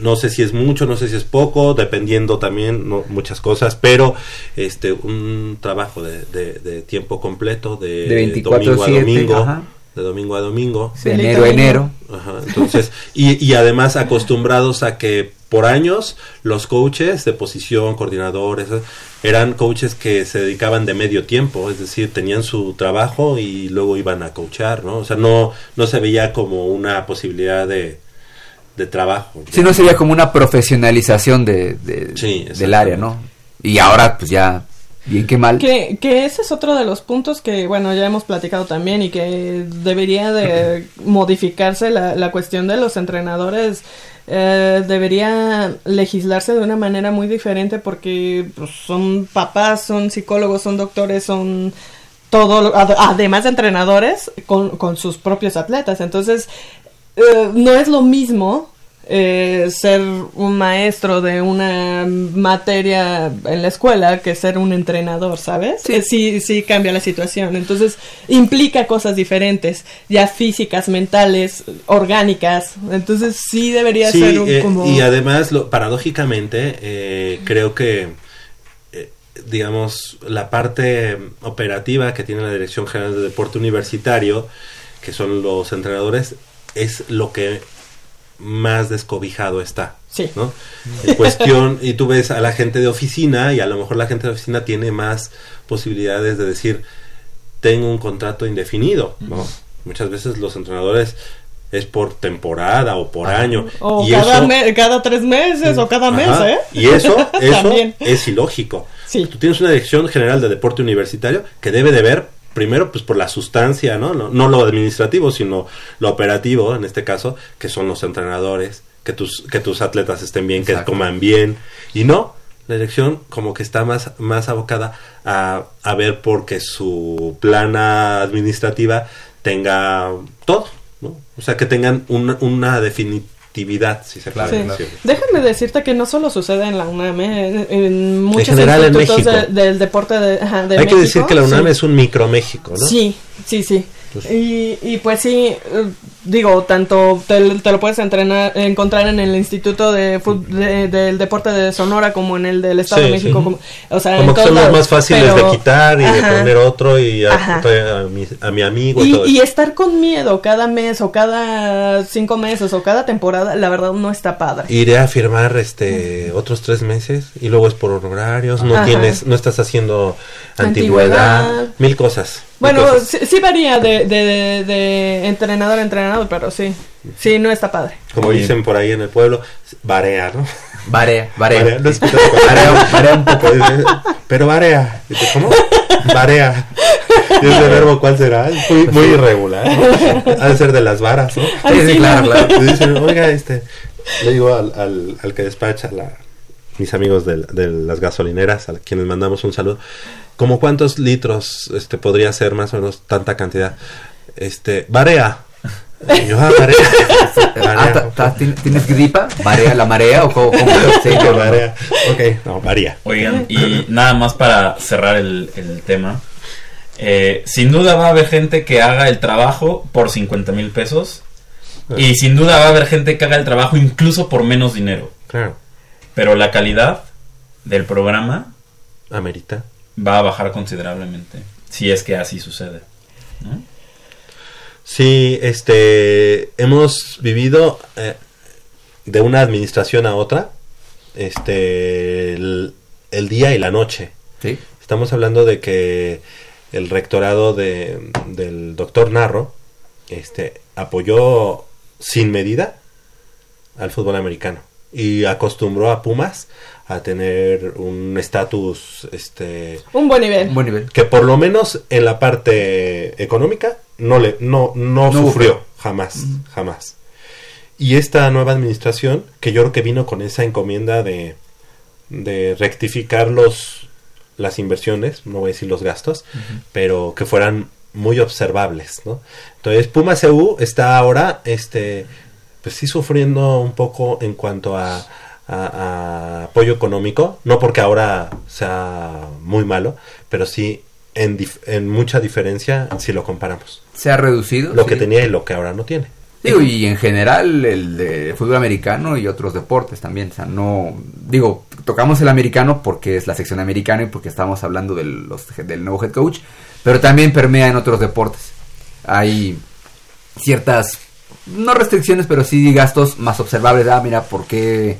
No sé si es mucho, no sé si es poco, dependiendo también no, muchas cosas, pero este un trabajo de, de- de tiempo completo, de, De 24 domingo a 7, domingo, ajá. de domingo a domingo, de Delito enero a enero. Ajá, entonces, y, y además acostumbrados a que por años los coaches de posición, coordinadores, eran coaches que se dedicaban de medio tiempo, es decir, tenían su trabajo y luego iban a coachar, ¿no? O sea, no, no se veía como una posibilidad de, de trabajo. Si no sería como una profesionalización de, de- Sí, del área, ¿no? Y ahora, pues ya, bien que mal. Que, que ese es otro de los puntos que, bueno, ya hemos platicado también y que debería de [LAUGHS] modificarse la, la cuestión de los entrenadores. eh, debería legislarse de una manera muy diferente porque pues, son papás, son psicólogos, son doctores, son todo, ad- además de entrenadores, con, con sus propios atletas. Entonces, eh, no es lo mismo eh, ser un maestro de una materia en la escuela que ser un entrenador, ¿sabes? Sí. Eh, sí, sí cambia la situación. Entonces, implica cosas diferentes, ya físicas, mentales, orgánicas. Entonces, sí debería Sí, ser un, eh, como... y además, lo, paradójicamente, eh, creo que, digamos, la parte operativa que tiene la Dirección General de Deporte Universitario, que son los entrenadores, es lo que más descobijado está. Sí. ¿no? En cuestión, y tú ves a la gente de oficina, y a lo mejor la gente de oficina tiene más posibilidades de decir, tengo un contrato indefinido, ¿no? Muchas veces los entrenadores es por temporada o por año. O y cada, eso, me- cada tres meses o cada mes, ¿eh? Y eso, [LAUGHS] eso También. es ilógico. Sí. Tú tienes una dirección general de deporte universitario que debe de ver primero pues por la sustancia, ¿no? No, no lo administrativo, sino lo operativo, en este caso, que son los entrenadores, que tus, que tus atletas estén bien, que coman bien. Y no, la dirección como que está más, más abocada a, a ver porque su plana administrativa tenga todo, ¿no? O sea, que tengan una, una definitividad, si se puede Sí. decir. Déjame decirte que no solo sucede en la UNAM, ¿eh? en, en muchos general en institutos México. de- del deporte de, ajá, de Hay que México, decir que la UNAM sí. es un micro-México, ¿no? Sí, sí, sí. Pues- Y, y pues sí, digo, tanto te, te lo puedes entrenar, encontrar en el Instituto de, del Deporte de Sonora como en el del Estado Sí, de México. sí. Como, o sea, Como que son los más fáciles Pero- de quitar y de poner otro y a, a mi, a mi amigo y, Y, todo y eso. estar con miedo cada mes o cada cinco meses o cada temporada, la verdad no está padre. Iré a firmar este otros tres meses y luego es por horarios, no Ajá. tienes, no estás haciendo antigüedad, Antigüedad. mil cosas. mil Bueno, cosas. sí, sí varía de, de, de entrenador a entrenador, pero sí, sí, no está padre. como dicen por ahí en el pueblo, barea, ¿no? Varea, varea. ¿lo escuchas cuando- Varea, varea un poco. Pero barea. Y tú, ¿Cómo? Barea. ¿Y ese verbo cuál será? Muy, muy irregular. ¿no? Ha de ser de las varas, ¿no? Sí, sí, claro, claro. Y dicen, oiga, este. Le digo al, al, al que despacha, la, mis amigos del- de, las gasolineras, a quienes mandamos un saludo. ¿Cómo cuántos litros este, podría ser más o menos tanta cantidad? Este, barea. Yo, [LAUGHS] ah. Ah, Barea. ta- ta- ¿tien- ¿Tienes gripa? ¿Marea? ¿La marea? ¿O cómo? cómo? Sí, barea. Ok, no, varía. Oigan, y nada más para cerrar el, el tema. eh, sin duda va a haber gente que haga el trabajo por 50 mil pesos. Y sin duda va a haber gente que haga el trabajo incluso por menos dinero. Claro, Pero la calidad del programa amerita. va a bajar considerablemente. Si es que así sucede. ¿no? Sí, este, hemos vivido eh, de una administración a otra, este, el, el día y la noche. Sí. Estamos hablando de que el rectorado de, del doctor Narro, este, apoyó sin medida al fútbol americano y acostumbró a Pumas a tener un estatus, este, Un buen nivel. Un buen nivel. que por lo menos en la parte económica no le no no, sufrió jamás jamás. Y esta nueva administración que yo creo que vino con esa encomienda de de rectificar los las inversiones no voy a decir los gastos pero que fueran muy observables no entonces Puma CU está ahora este pues sí sufriendo un poco en cuanto a, a- a apoyo económico, no porque ahora sea muy malo, pero sí en, mucha diferencia si lo comparamos. Se ha reducido. Lo sí. que tenía y lo que ahora no tiene. Digo, y en general el de fútbol americano y otros deportes también. O sea, no. Digo, tocamos el americano porque es la sección americana y porque estamos hablando los- del nuevo head coach. Pero también permea en otros deportes. Hay ciertas. No restricciones, pero sí gastos más observables. Ah, mira, ¿por qué,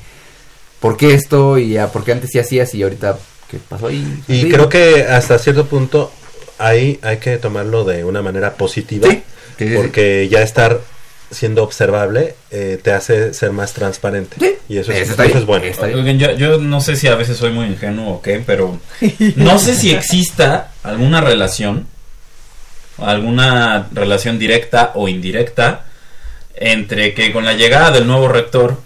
por qué esto? Y ah, por qué antes sí hacías y ahorita. ¿Qué pasó ahí? Y Sí. creo que hasta cierto punto ahí hay que tomarlo de una manera positiva, Sí. Porque ya estar siendo observable eh, te hace ser más transparente. Sí. Y eso, es, Eso bueno. Oigan, yo, yo no sé si a veces soy muy ingenuo o qué, pero no sé si exista alguna relación, alguna relación directa o indirecta, entre que con la llegada del nuevo rector,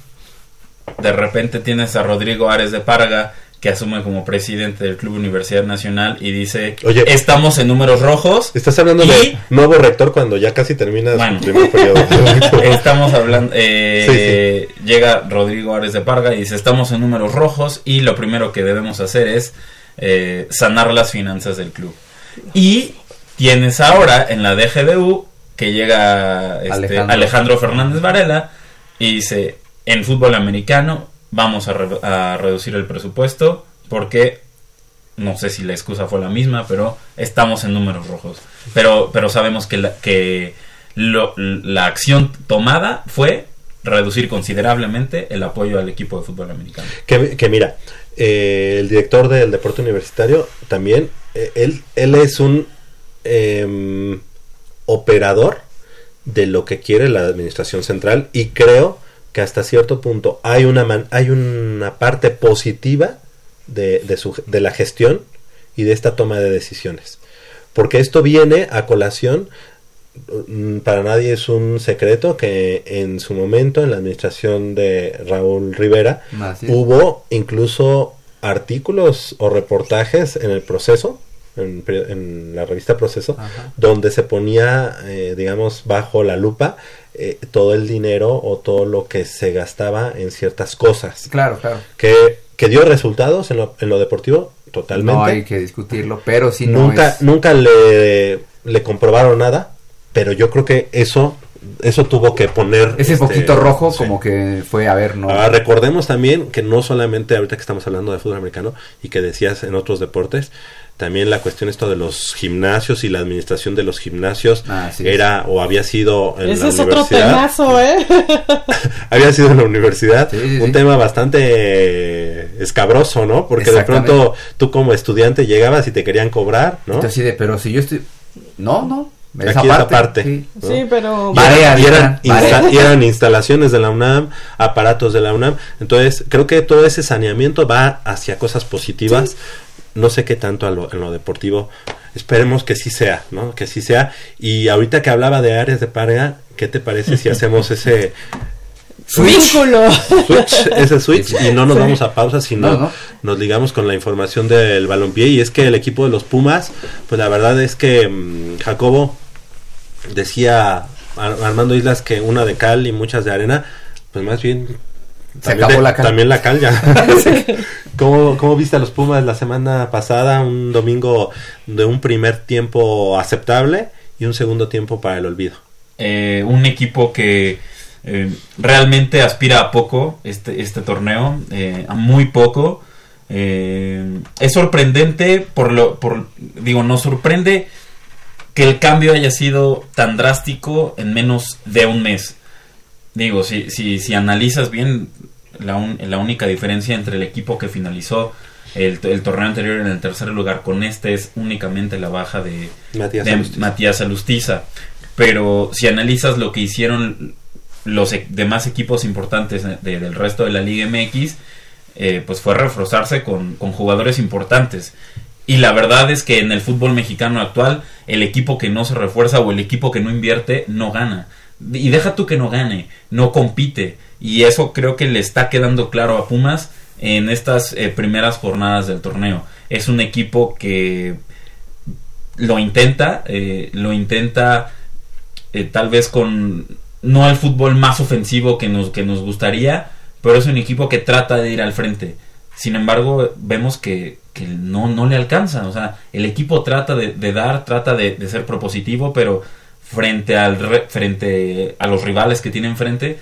de repente tienes a Rodrigo Ares de Parga, que asume como presidente del Club Universidad Nacional y dice, Oye. estamos en números rojos. Estás hablando Y- de nuevo rector cuando ya casi termina Bueno. su primer periodo. [LAUGHS] Estamos hablando, eh, llega Rodrigo Ares de Parga y dice, estamos en números rojos y lo primero que debemos hacer es eh, sanar las finanzas del club. Y tienes ahora en la DGDU que llega este, Alejandro. Alejandro. Fernández Varela y dice, en fútbol americano vamos a, re- reducir el presupuesto porque no sé si la excusa fue la misma, pero estamos en números rojos. Pero, pero sabemos que la, que la acción tomada fue reducir considerablemente el apoyo al equipo de fútbol americano. Que, que mira, eh, el director del deporte universitario también, eh, él, él es un em, operador de lo que quiere la administración central y creo que hasta cierto punto hay una, man- hay una parte positiva de, de, su, de la gestión y de esta toma de decisiones. Porque esto viene a colación mm, para nadie es un secreto que en su momento en la administración de Raúl Rivera Así es. hubo incluso artículos o reportajes en el proceso en, la revista Proceso Ajá. donde se ponía eh, digamos bajo la lupa eh, todo el dinero o todo lo que se gastaba en ciertas cosas. Claro, claro. Que, que dio resultados en lo, en lo deportivo, totalmente. No hay que discutirlo, pero no nunca, es- nunca le, le comprobaron nada, pero yo creo que eso, eso tuvo que poner... Ese este, poquito rojo sí. como que fue, a ver, no. Ah, recordemos también que no solamente ahorita que estamos hablando de fútbol americano y que decías en otros deportes, también la cuestión esto de los gimnasios y la administración de los gimnasios Ah, sí, era o había sido en Ese la es otro universidad, temazo, ¿eh? [LAUGHS] había sido en la universidad Sí, sí, un sí. tema bastante escabroso, ¿no? Porque de pronto tú como estudiante llegabas y te querían cobrar, ¿no? Entonces, sí de, pero si yo estoy... No, no. Aquí esa parte, sí. ¿no? Sí, pero... Y eran, y eran literal, insta- marea. y eran instalaciones de la UNAM, aparatos de la UNAM. Entonces, creo que todo ese saneamiento va hacia cosas positivas. No sé qué tanto a lo, en lo deportivo. Esperemos que sí sea, ¿no? Que sí sea. Y ahorita que hablaba de áreas de paga, ¿qué te parece si [LAUGHS] hacemos ese Vínculo. switch, ese switch y no nos Sí. vamos a pausa, sino No, no. nos ligamos con la información del balompié? Y es que el equipo de los Pumas, pues la verdad es que mm, Jacobo decía Ar- Armando Islas que una de cal y muchas de arena, pues más bien Se también, acabó de- la cal. también la cal ya. [LAUGHS] ¿Cómo, ¿Cómo viste a los Pumas la semana pasada? Un domingo de un primer tiempo aceptable y un segundo tiempo para el olvido. Eh, un equipo que eh, realmente aspira a poco este, este torneo, eh, a muy poco. Eh, es sorprendente por lo, por, digo, nos sorprende que el cambio haya sido tan drástico en menos de un mes. Digo, si, si, si analizas bien la, un- la única diferencia entre el equipo que finalizó el, el torneo anterior en el tercer lugar con este es únicamente la baja de, Matías de Alustiza. Matías Alustiza. Pero si analizas lo que hicieron los e- demás equipos importantes de- del resto de la Liga MX, eh, pues fue reforzarse con, con jugadores importantes. Y la verdad es que en el fútbol mexicano actual, el equipo que no se refuerza o el equipo que no invierte no gana. Y deja tú que no gane, no compite. Y eso creo que le está quedando claro a Pumas en estas eh, primeras jornadas del torneo. Es un equipo que lo intenta, eh, lo intenta eh, tal vez con no el fútbol más ofensivo que nos, que nos gustaría, pero es un equipo que trata de ir al frente. Sin embargo, vemos que, que no, no le alcanza. O sea, el equipo trata de, dar, trata de ser propositivo, pero frente, al re- frente a los rivales que tiene enfrente,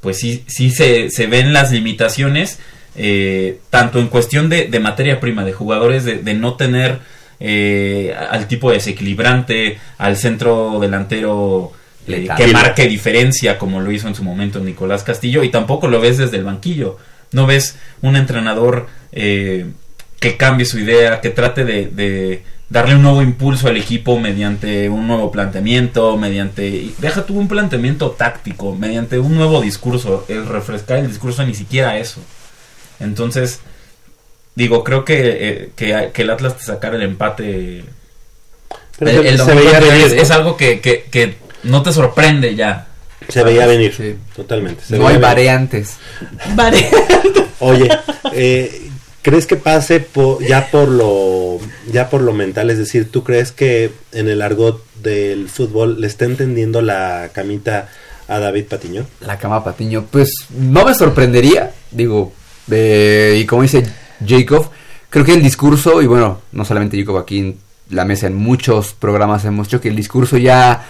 pues sí, sí se, se ven las limitaciones, eh, tanto en cuestión de, de materia prima, de jugadores, de, de no tener eh, al tipo desequilibrante, al centro delantero eh, que marque diferencia, como lo hizo en su momento Nicolás Castillo, y tampoco lo ves desde el banquillo. No ves un entrenador que cambie su idea, que trate de, de darle un nuevo impulso al equipo mediante un nuevo planteamiento, mediante... Deja tú un planteamiento táctico, mediante un nuevo discurso, el refrescar el discurso, ni siquiera eso. Entonces, digo, creo que, eh, que, que el Atlas te sacar el empate Pero el, se- el se domingo veía anterior venir, es, ¿no? es algo que, que, que no te sorprende ya. Se veía venir, Sí. totalmente. se No veía hay venir. variantes. [LAUGHS] Oye, eh, ¿crees que pase po- ya por lo ya por lo mental? Es decir, ¿tú crees que en el argot del fútbol le está entendiendo la camita a David Patiño? La cama Patiño, pues no me sorprendería, digo, eh, y como dice Jacob, creo que el discurso, y bueno, no solamente Jacob aquí en la mesa, en muchos programas hemos dicho que el discurso ya,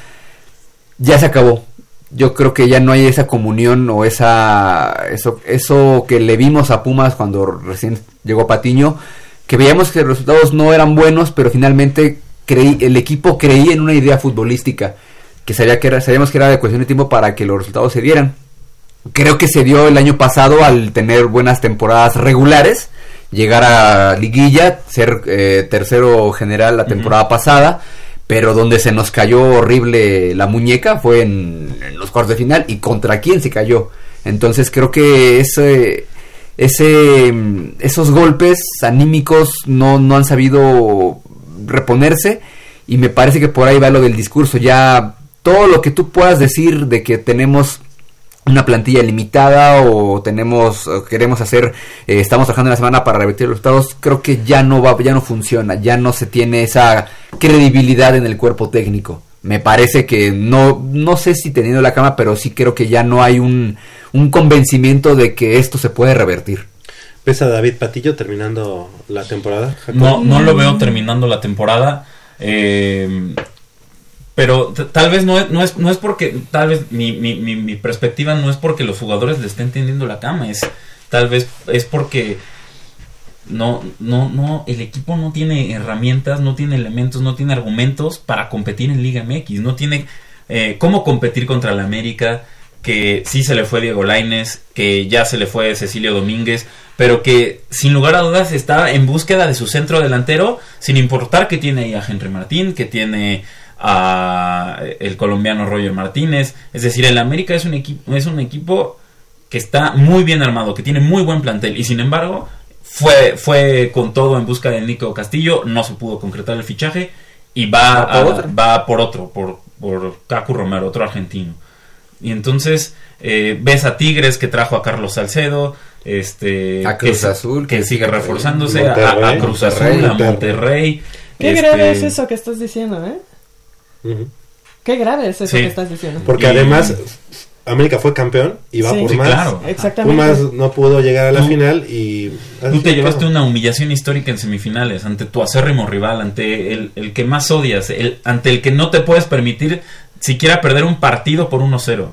ya se acabó. Yo creo que ya no hay esa comunión o esa eso, eso que le vimos a Pumas cuando recién llegó Patiño, que veíamos que los resultados no eran buenos, pero finalmente creí, el equipo creía en una idea futbolística que sabía que era, sabíamos que era de cuestión de tiempo para que los resultados se dieran. Creo que se dio el año pasado al tener buenas temporadas regulares, llegar a liguilla, ser eh, tercero general la temporada pasada, pero donde se nos cayó horrible la muñeca fue en, los cuartos de final y contra quién se cayó. Entonces creo que ese, ese, mm, esos golpes anímicos no, no han sabido reponerse y me parece que por ahí va lo del discurso. Ya todo lo que tú puedas decir de que tenemos una plantilla limitada o tenemos o queremos hacer eh, estamos trabajando en la semana para revertir los resultados creo que ya no va ya no funciona ya no se tiene esa credibilidad en el cuerpo técnico me parece que no, no sé si teniendo la cama, pero sí creo que ya no hay un, un convencimiento de que esto se puede revertir. ¿Ves a David Patillo terminando la temporada? Jacob? No, no lo veo terminando la temporada. eh, pero tal vez no es, no es, no es porque, tal vez mi, mi, mi, mi perspectiva no es porque los jugadores le estén tendiendo la cama, es tal vez es porque no, no, no, el equipo no tiene herramientas, no tiene elementos, no tiene argumentos para competir en Liga MX, no tiene eh, cómo competir contra la América, que sí se le fue Diego Laines, que ya se le fue Cecilio Domínguez, pero que sin lugar a dudas está en búsqueda de su centro delantero, sin importar que tiene ahí a Henry Martín, que tiene a el colombiano Roger Martínez, es decir, el América es un equipo, es un equipo que está muy bien armado, que tiene muy buen plantel y sin embargo fue, fue con todo en busca de Nico Castillo, no se pudo concretar el fichaje y va, Va por a- otro. va por otro, por, por Cacu Romero, otro argentino. Y entonces eh, ves a Tigres que trajo a Carlos Salcedo, este A Cruz que, Azul, que que sigue reforzándose, a- Cruz Monterrey, Azul, a Monterrey. Monterrey. Qué este, grave es eso que estás diciendo, ¿eh? Qué grave es eso Sí. que estás diciendo. Porque Y- además América fue campeón y va Sí. por Sí, más. claro. Exactamente. Pumas no pudo llegar a la Tú- final y... Tú te llevaste una humillación histórica en semifinales ante tu acérrimo rival, ante el, el que más odias, el, ante el que no te puedes permitir siquiera perder un partido por 1-0.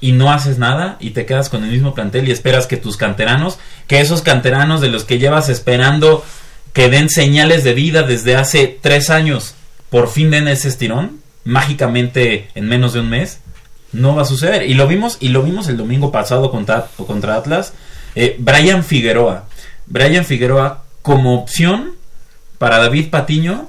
Y no haces nada y te quedas con el mismo plantel y esperas que tus canteranos, que esos canteranos de los que llevas esperando que den señales de vida desde hace tres años, por fin den ese estirón, mágicamente en menos de un mes, no va a suceder. Y lo vimos, y lo vimos el domingo pasado contra, contra Atlas. Eh, Brian Figueroa. Brian Figueroa como opción para David Patiño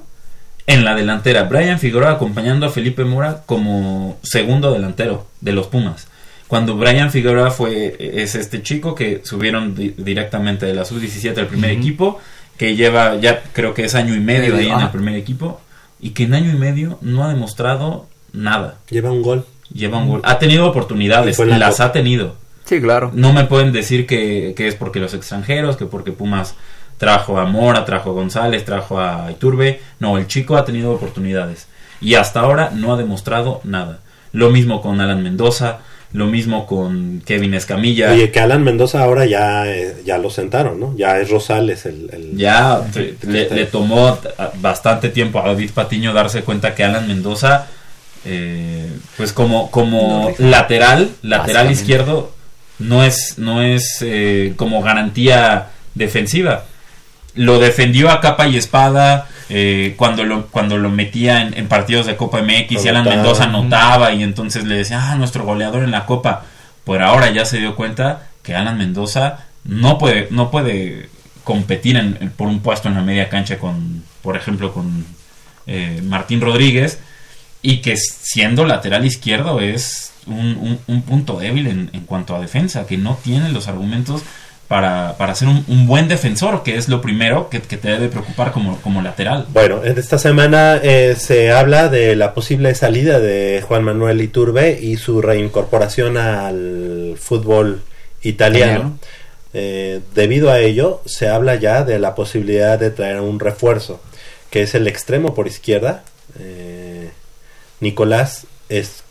en la delantera. Brian Figueroa acompañando a Felipe Mora como segundo delantero de los Pumas. Cuando Brian Figueroa fue es este chico que subieron di- directamente de la sub-17 al primer equipo, que lleva ya creo que es año y medio ahí en el primer equipo y que en año y medio no ha demostrado nada. Lleva un gol. Lleva un gol. Ha tenido Y oportunidades, la las ha tenido. Sí, claro. No me pueden decir que, que es porque los extranjeros, que porque Pumas trajo a Mora, trajo a González, trajo a Iturbe. No, el chico ha tenido oportunidades. Y hasta ahora no ha demostrado nada. Lo mismo con Alan Mendoza, lo mismo con Kevin Escamilla. Oye, que Alan Mendoza ahora ya, eh, ya lo sentaron, ¿no? Ya es Rosales el... el- Ya le, le tomó t- a- bastante tiempo a David Patiño darse cuenta que Alan Mendoza, eh, pues como, como lateral, lateral izquierdo, no es, no es eh, como garantía defensiva. Lo defendió a capa y espada eh, cuando, lo, cuando lo metía en, en partidos de Copa MX y Alan. Mendoza anotaba y entonces le decía, ah, nuestro goleador en la Copa. Por ahora ya se dio cuenta que Alan Mendoza no puede, no puede competir en- en- por un puesto en la media cancha con, por ejemplo, con eh, Martín Rodríguez y que siendo lateral izquierdo es un, un- un punto débil en, en cuanto a defensa, que no tiene los argumentos para, para ser un, un buen defensor, que es lo primero que, que te debe preocupar como, como lateral. Bueno, en esta semana eh, se habla de la posible salida de Juan Manuel Iturbe y su reincorporación al fútbol italiano. Italiano. Eh, debido a ello, se habla ya de la posibilidad de traer un refuerzo, que es el extremo por izquierda, eh, Nicolás es,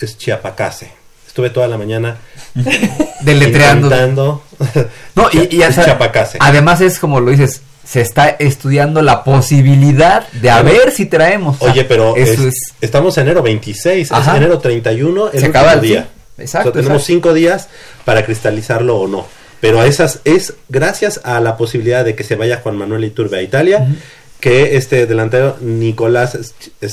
es Chiapacase. Estuve toda la mañana [LAUGHS] Deletreando. [LAUGHS] No, y, hasta- además es como lo dices, se está estudiando la posibilidad de a Bueno. ver si traemos. Oye, pero eso es- es, estamos en enero 26, Ajá. es enero 31, el Se último acaba el día. Exacto, O sea, tenemos exacto. cinco días para cristalizarlo o no. Pero esas es gracias a la posibilidad de que se vaya Juan Manuel Iturbe a Italia, que este delantero Nicolás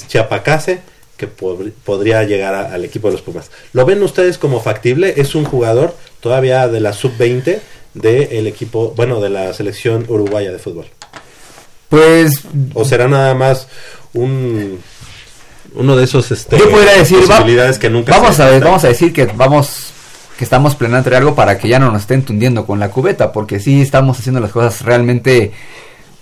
Chiapacase, que pod- podría llegar a- al equipo de los Pumas. ¿Lo ven ustedes como factible? Es un jugador todavía de la sub-20 del equipo, bueno, de la selección uruguaya de fútbol. pues ¿O será nada más un uno de esos este, yo podría decir, va- posibilidades que nunca vamos se a ver, vamos a decir que vamos que estamos planeando algo para que ya no nos estén tundiendo con la cubeta, porque sí estamos haciendo las cosas realmente,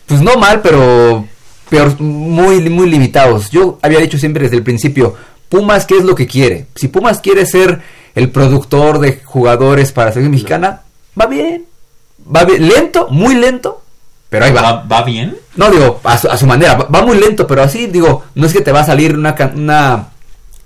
pues no mal, pero peor, muy, muy limitados. Yo había dicho siempre desde el principio, Pumas, ¿qué es lo que quiere? Si Pumas quiere ser el productor de jugadores para la selección mexicana, va bien, va bien, lento, muy lento, pero ahí va. ¿Va, va bien? No, digo, a su, a su manera. Va, va muy lento, pero así, digo, no es que te va a salir una, una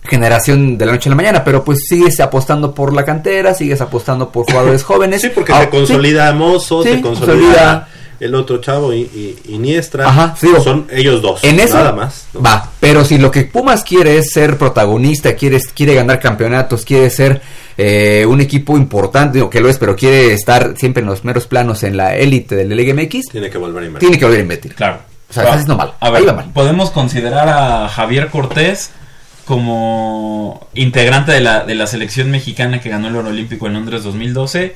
generación de la noche a la mañana, pero pues sigues apostando por la cantera, sigues apostando por jugadores [COUGHS] jóvenes. Sí, porque Ah, se consolida Mozo, Sí, se consolida consolida. El otro chavo y, y, Iniestra. Ajá, sí, digo, Son ellos dos. En eso Nada más. ¿no? va, pero si lo que Pumas quiere es ser protagonista, quiere, quiere ganar campeonatos, quiere ser eh, un equipo importante, digo que lo es, pero quiere estar siempre en los meros planos en la élite del Liga MX, Tiene que volver a invertir. tiene que volver a invertir. Claro. O sea, haciendo mal. A ver, Ahí va mal. podemos considerar a Javier Cortés como integrante de la, de la selección mexicana que ganó el oro olímpico en Londres 2012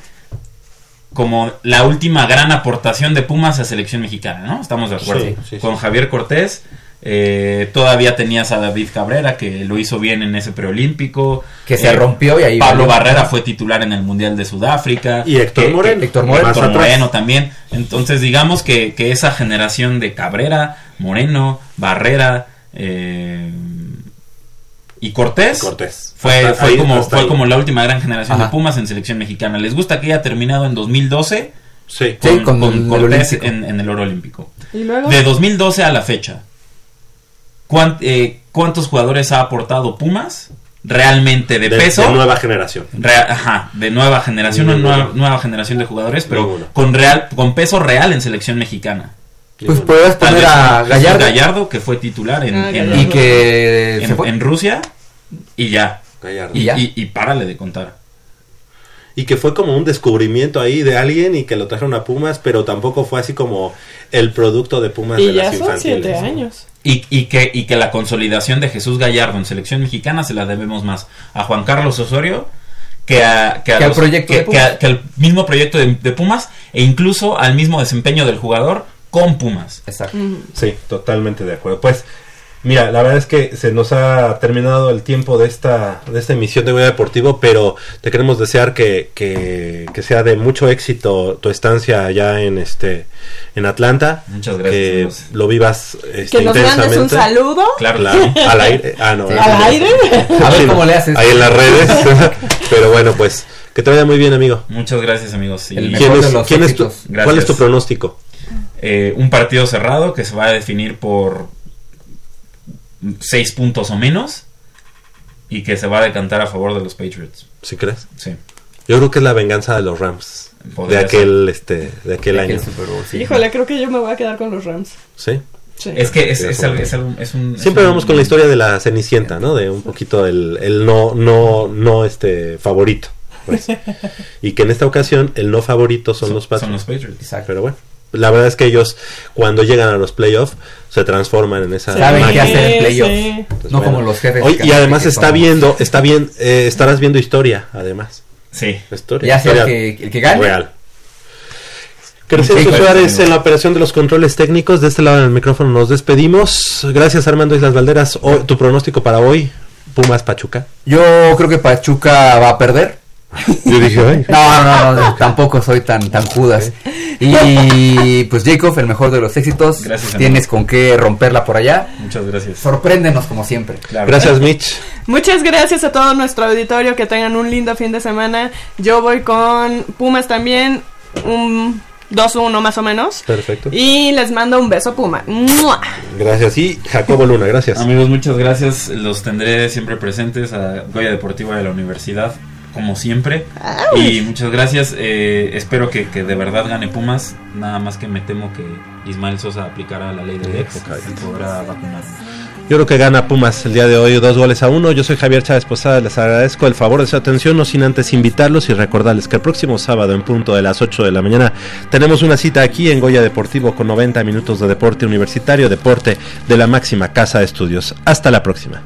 como la última gran aportación de Pumas a selección mexicana, ¿no? Estamos de acuerdo. Sí, sí, Con sí. Javier Cortés, eh, todavía tenías a David Cabrera, que lo hizo bien en ese preolímpico. Que se Eh, rompió y ahí Pablo valió. Barrera fue titular en el Mundial de Sudáfrica. Y Héctor Que- Moreno. que- Héctor Moreno. Héctor. Moreno también. Entonces, digamos que, que esa generación de Cabrera, Moreno, Barrera eh, y Cortés, Cortés. fue, Hasta fue, ahí, como, fue ahí. como la última gran generación Ajá. de Pumas en selección mexicana. ¿Les gusta que haya terminado en 2012 Sí. Sí, con, con con el Cortés en, en el oro olímpico? Y luego. De 2012 a la fecha, ¿cuán- eh, ¿cuántos jugadores ha aportado Pumas realmente de, De, peso? de nueva generación. Ajá, de nueva generación, no nueva, nueva generación de jugadores, pero con real, con peso real en selección mexicana. Pues Tal poner a Jesús Gallardo, Gallardo, que fue titular en, Ah, en- y que en- se fue. en Rusia, y ya. Gallardo. Y, ya. y, y párale de contar. Y que fue como un descubrimiento ahí de alguien y que lo trajeron a Pumas, pero tampoco fue así como el producto de Pumas Y de ya las son infantiles. siete ¿no? años. Y, y que, y que la consolidación de Jesús Gallardo en selección mexicana se la debemos más a Juan Carlos Osorio que, a, que, a Que al proyecto que- de Pumas. que a- que al mismo proyecto de, de Pumas e incluso al mismo desempeño del jugador con Pumas. Exacto. Sí, totalmente de acuerdo. Pues, mira, la verdad es que se nos ha terminado el tiempo de esta, de esta emisión de Deportivo, pero te queremos desear que, que, que sea de mucho éxito tu estancia allá en este en Atlanta. Muchas gracias, Que lo vivas este, Que nos mandes un intensamente. saludo. Claro, Claro, al aire. [LAUGHS] Ah, no. Sí. ¿Al no. aire? [LAUGHS] A ver Sí, cómo le haces. Ahí en las redes. [LAUGHS] pero bueno, pues, que te vaya muy bien, amigo. Muchas gracias amigos. Y, El ¿Quién es, de los quién es tu. ¿Cuál es tu pronóstico? Eh, un partido cerrado que se va a definir por seis puntos o menos y que se va a decantar a favor de los Patriots. ¿Sí crees? Sí. Yo creo que es la venganza de los Rams. De aquel, este, de aquel Aquel año. Super Bowl, sí. Híjole, creo que yo me voy a quedar con los Rams. Sí. Sí. Es que es, es, algo- razón. es algo- es un... es Siempre un- vamos con la historia de la Cenicienta, ¿no? De un poquito el, el no, no, no este favorito. pues. [LAUGHS] Y que en esta ocasión el no favorito son, los Son Patriots. los Patriots. Exacto. Pero bueno, la verdad es que ellos cuando llegan a los playoffs se transforman en esa Saben qué hacer en playoffs. No bueno. como los jefes. Oye, y además está viendo, está bien, eh, estarás viendo historia, además. Sí. Historia. Ya sea historia que, el que gane. real. Crescencio Sí, Suárez en la operación de los controles técnicos. De este lado del micrófono nos despedimos. Gracias Armando Islas Valderas. Hoy- tu pronóstico para hoy, Pumas Pachuca. Yo creo que Pachuca va a perder. Yo dije, ay. No, no, no, tampoco soy tan, tan judas. Y pues Jacob, el mejor de los éxitos. Gracias. Tienes con qué romperla por allá. Muchas gracias. Sorpréndenos como siempre. Claro. Gracias Mitch. Muchas gracias a todo nuestro auditorio. Que tengan un lindo fin de semana. Yo voy con Pumas también. Un 2-1 más o menos. Perfecto. Y les mando un beso, Puma. ¡Mua! Gracias. Y Jacobo Luna, gracias. Amigos, muchas gracias. Los tendré siempre presentes a Goya Deportiva de la Universidad, como siempre. Y muchas gracias. eh, espero que, que de verdad gane Pumas. Nada más que me temo que Ismael Sosa aplicará la ley del ex y podrá vacunarnos. Yo creo que gana Pumas el día de hoy, dos goles a uno. Yo soy Javier Chávez Posada, les agradezco el favor de su atención, no sin antes invitarlos y recordarles que el próximo sábado en punto de las 8 de la mañana tenemos una cita aquí en Goya Deportivo con 90 minutos de deporte universitario, deporte de la máxima casa de estudios. Hasta la próxima.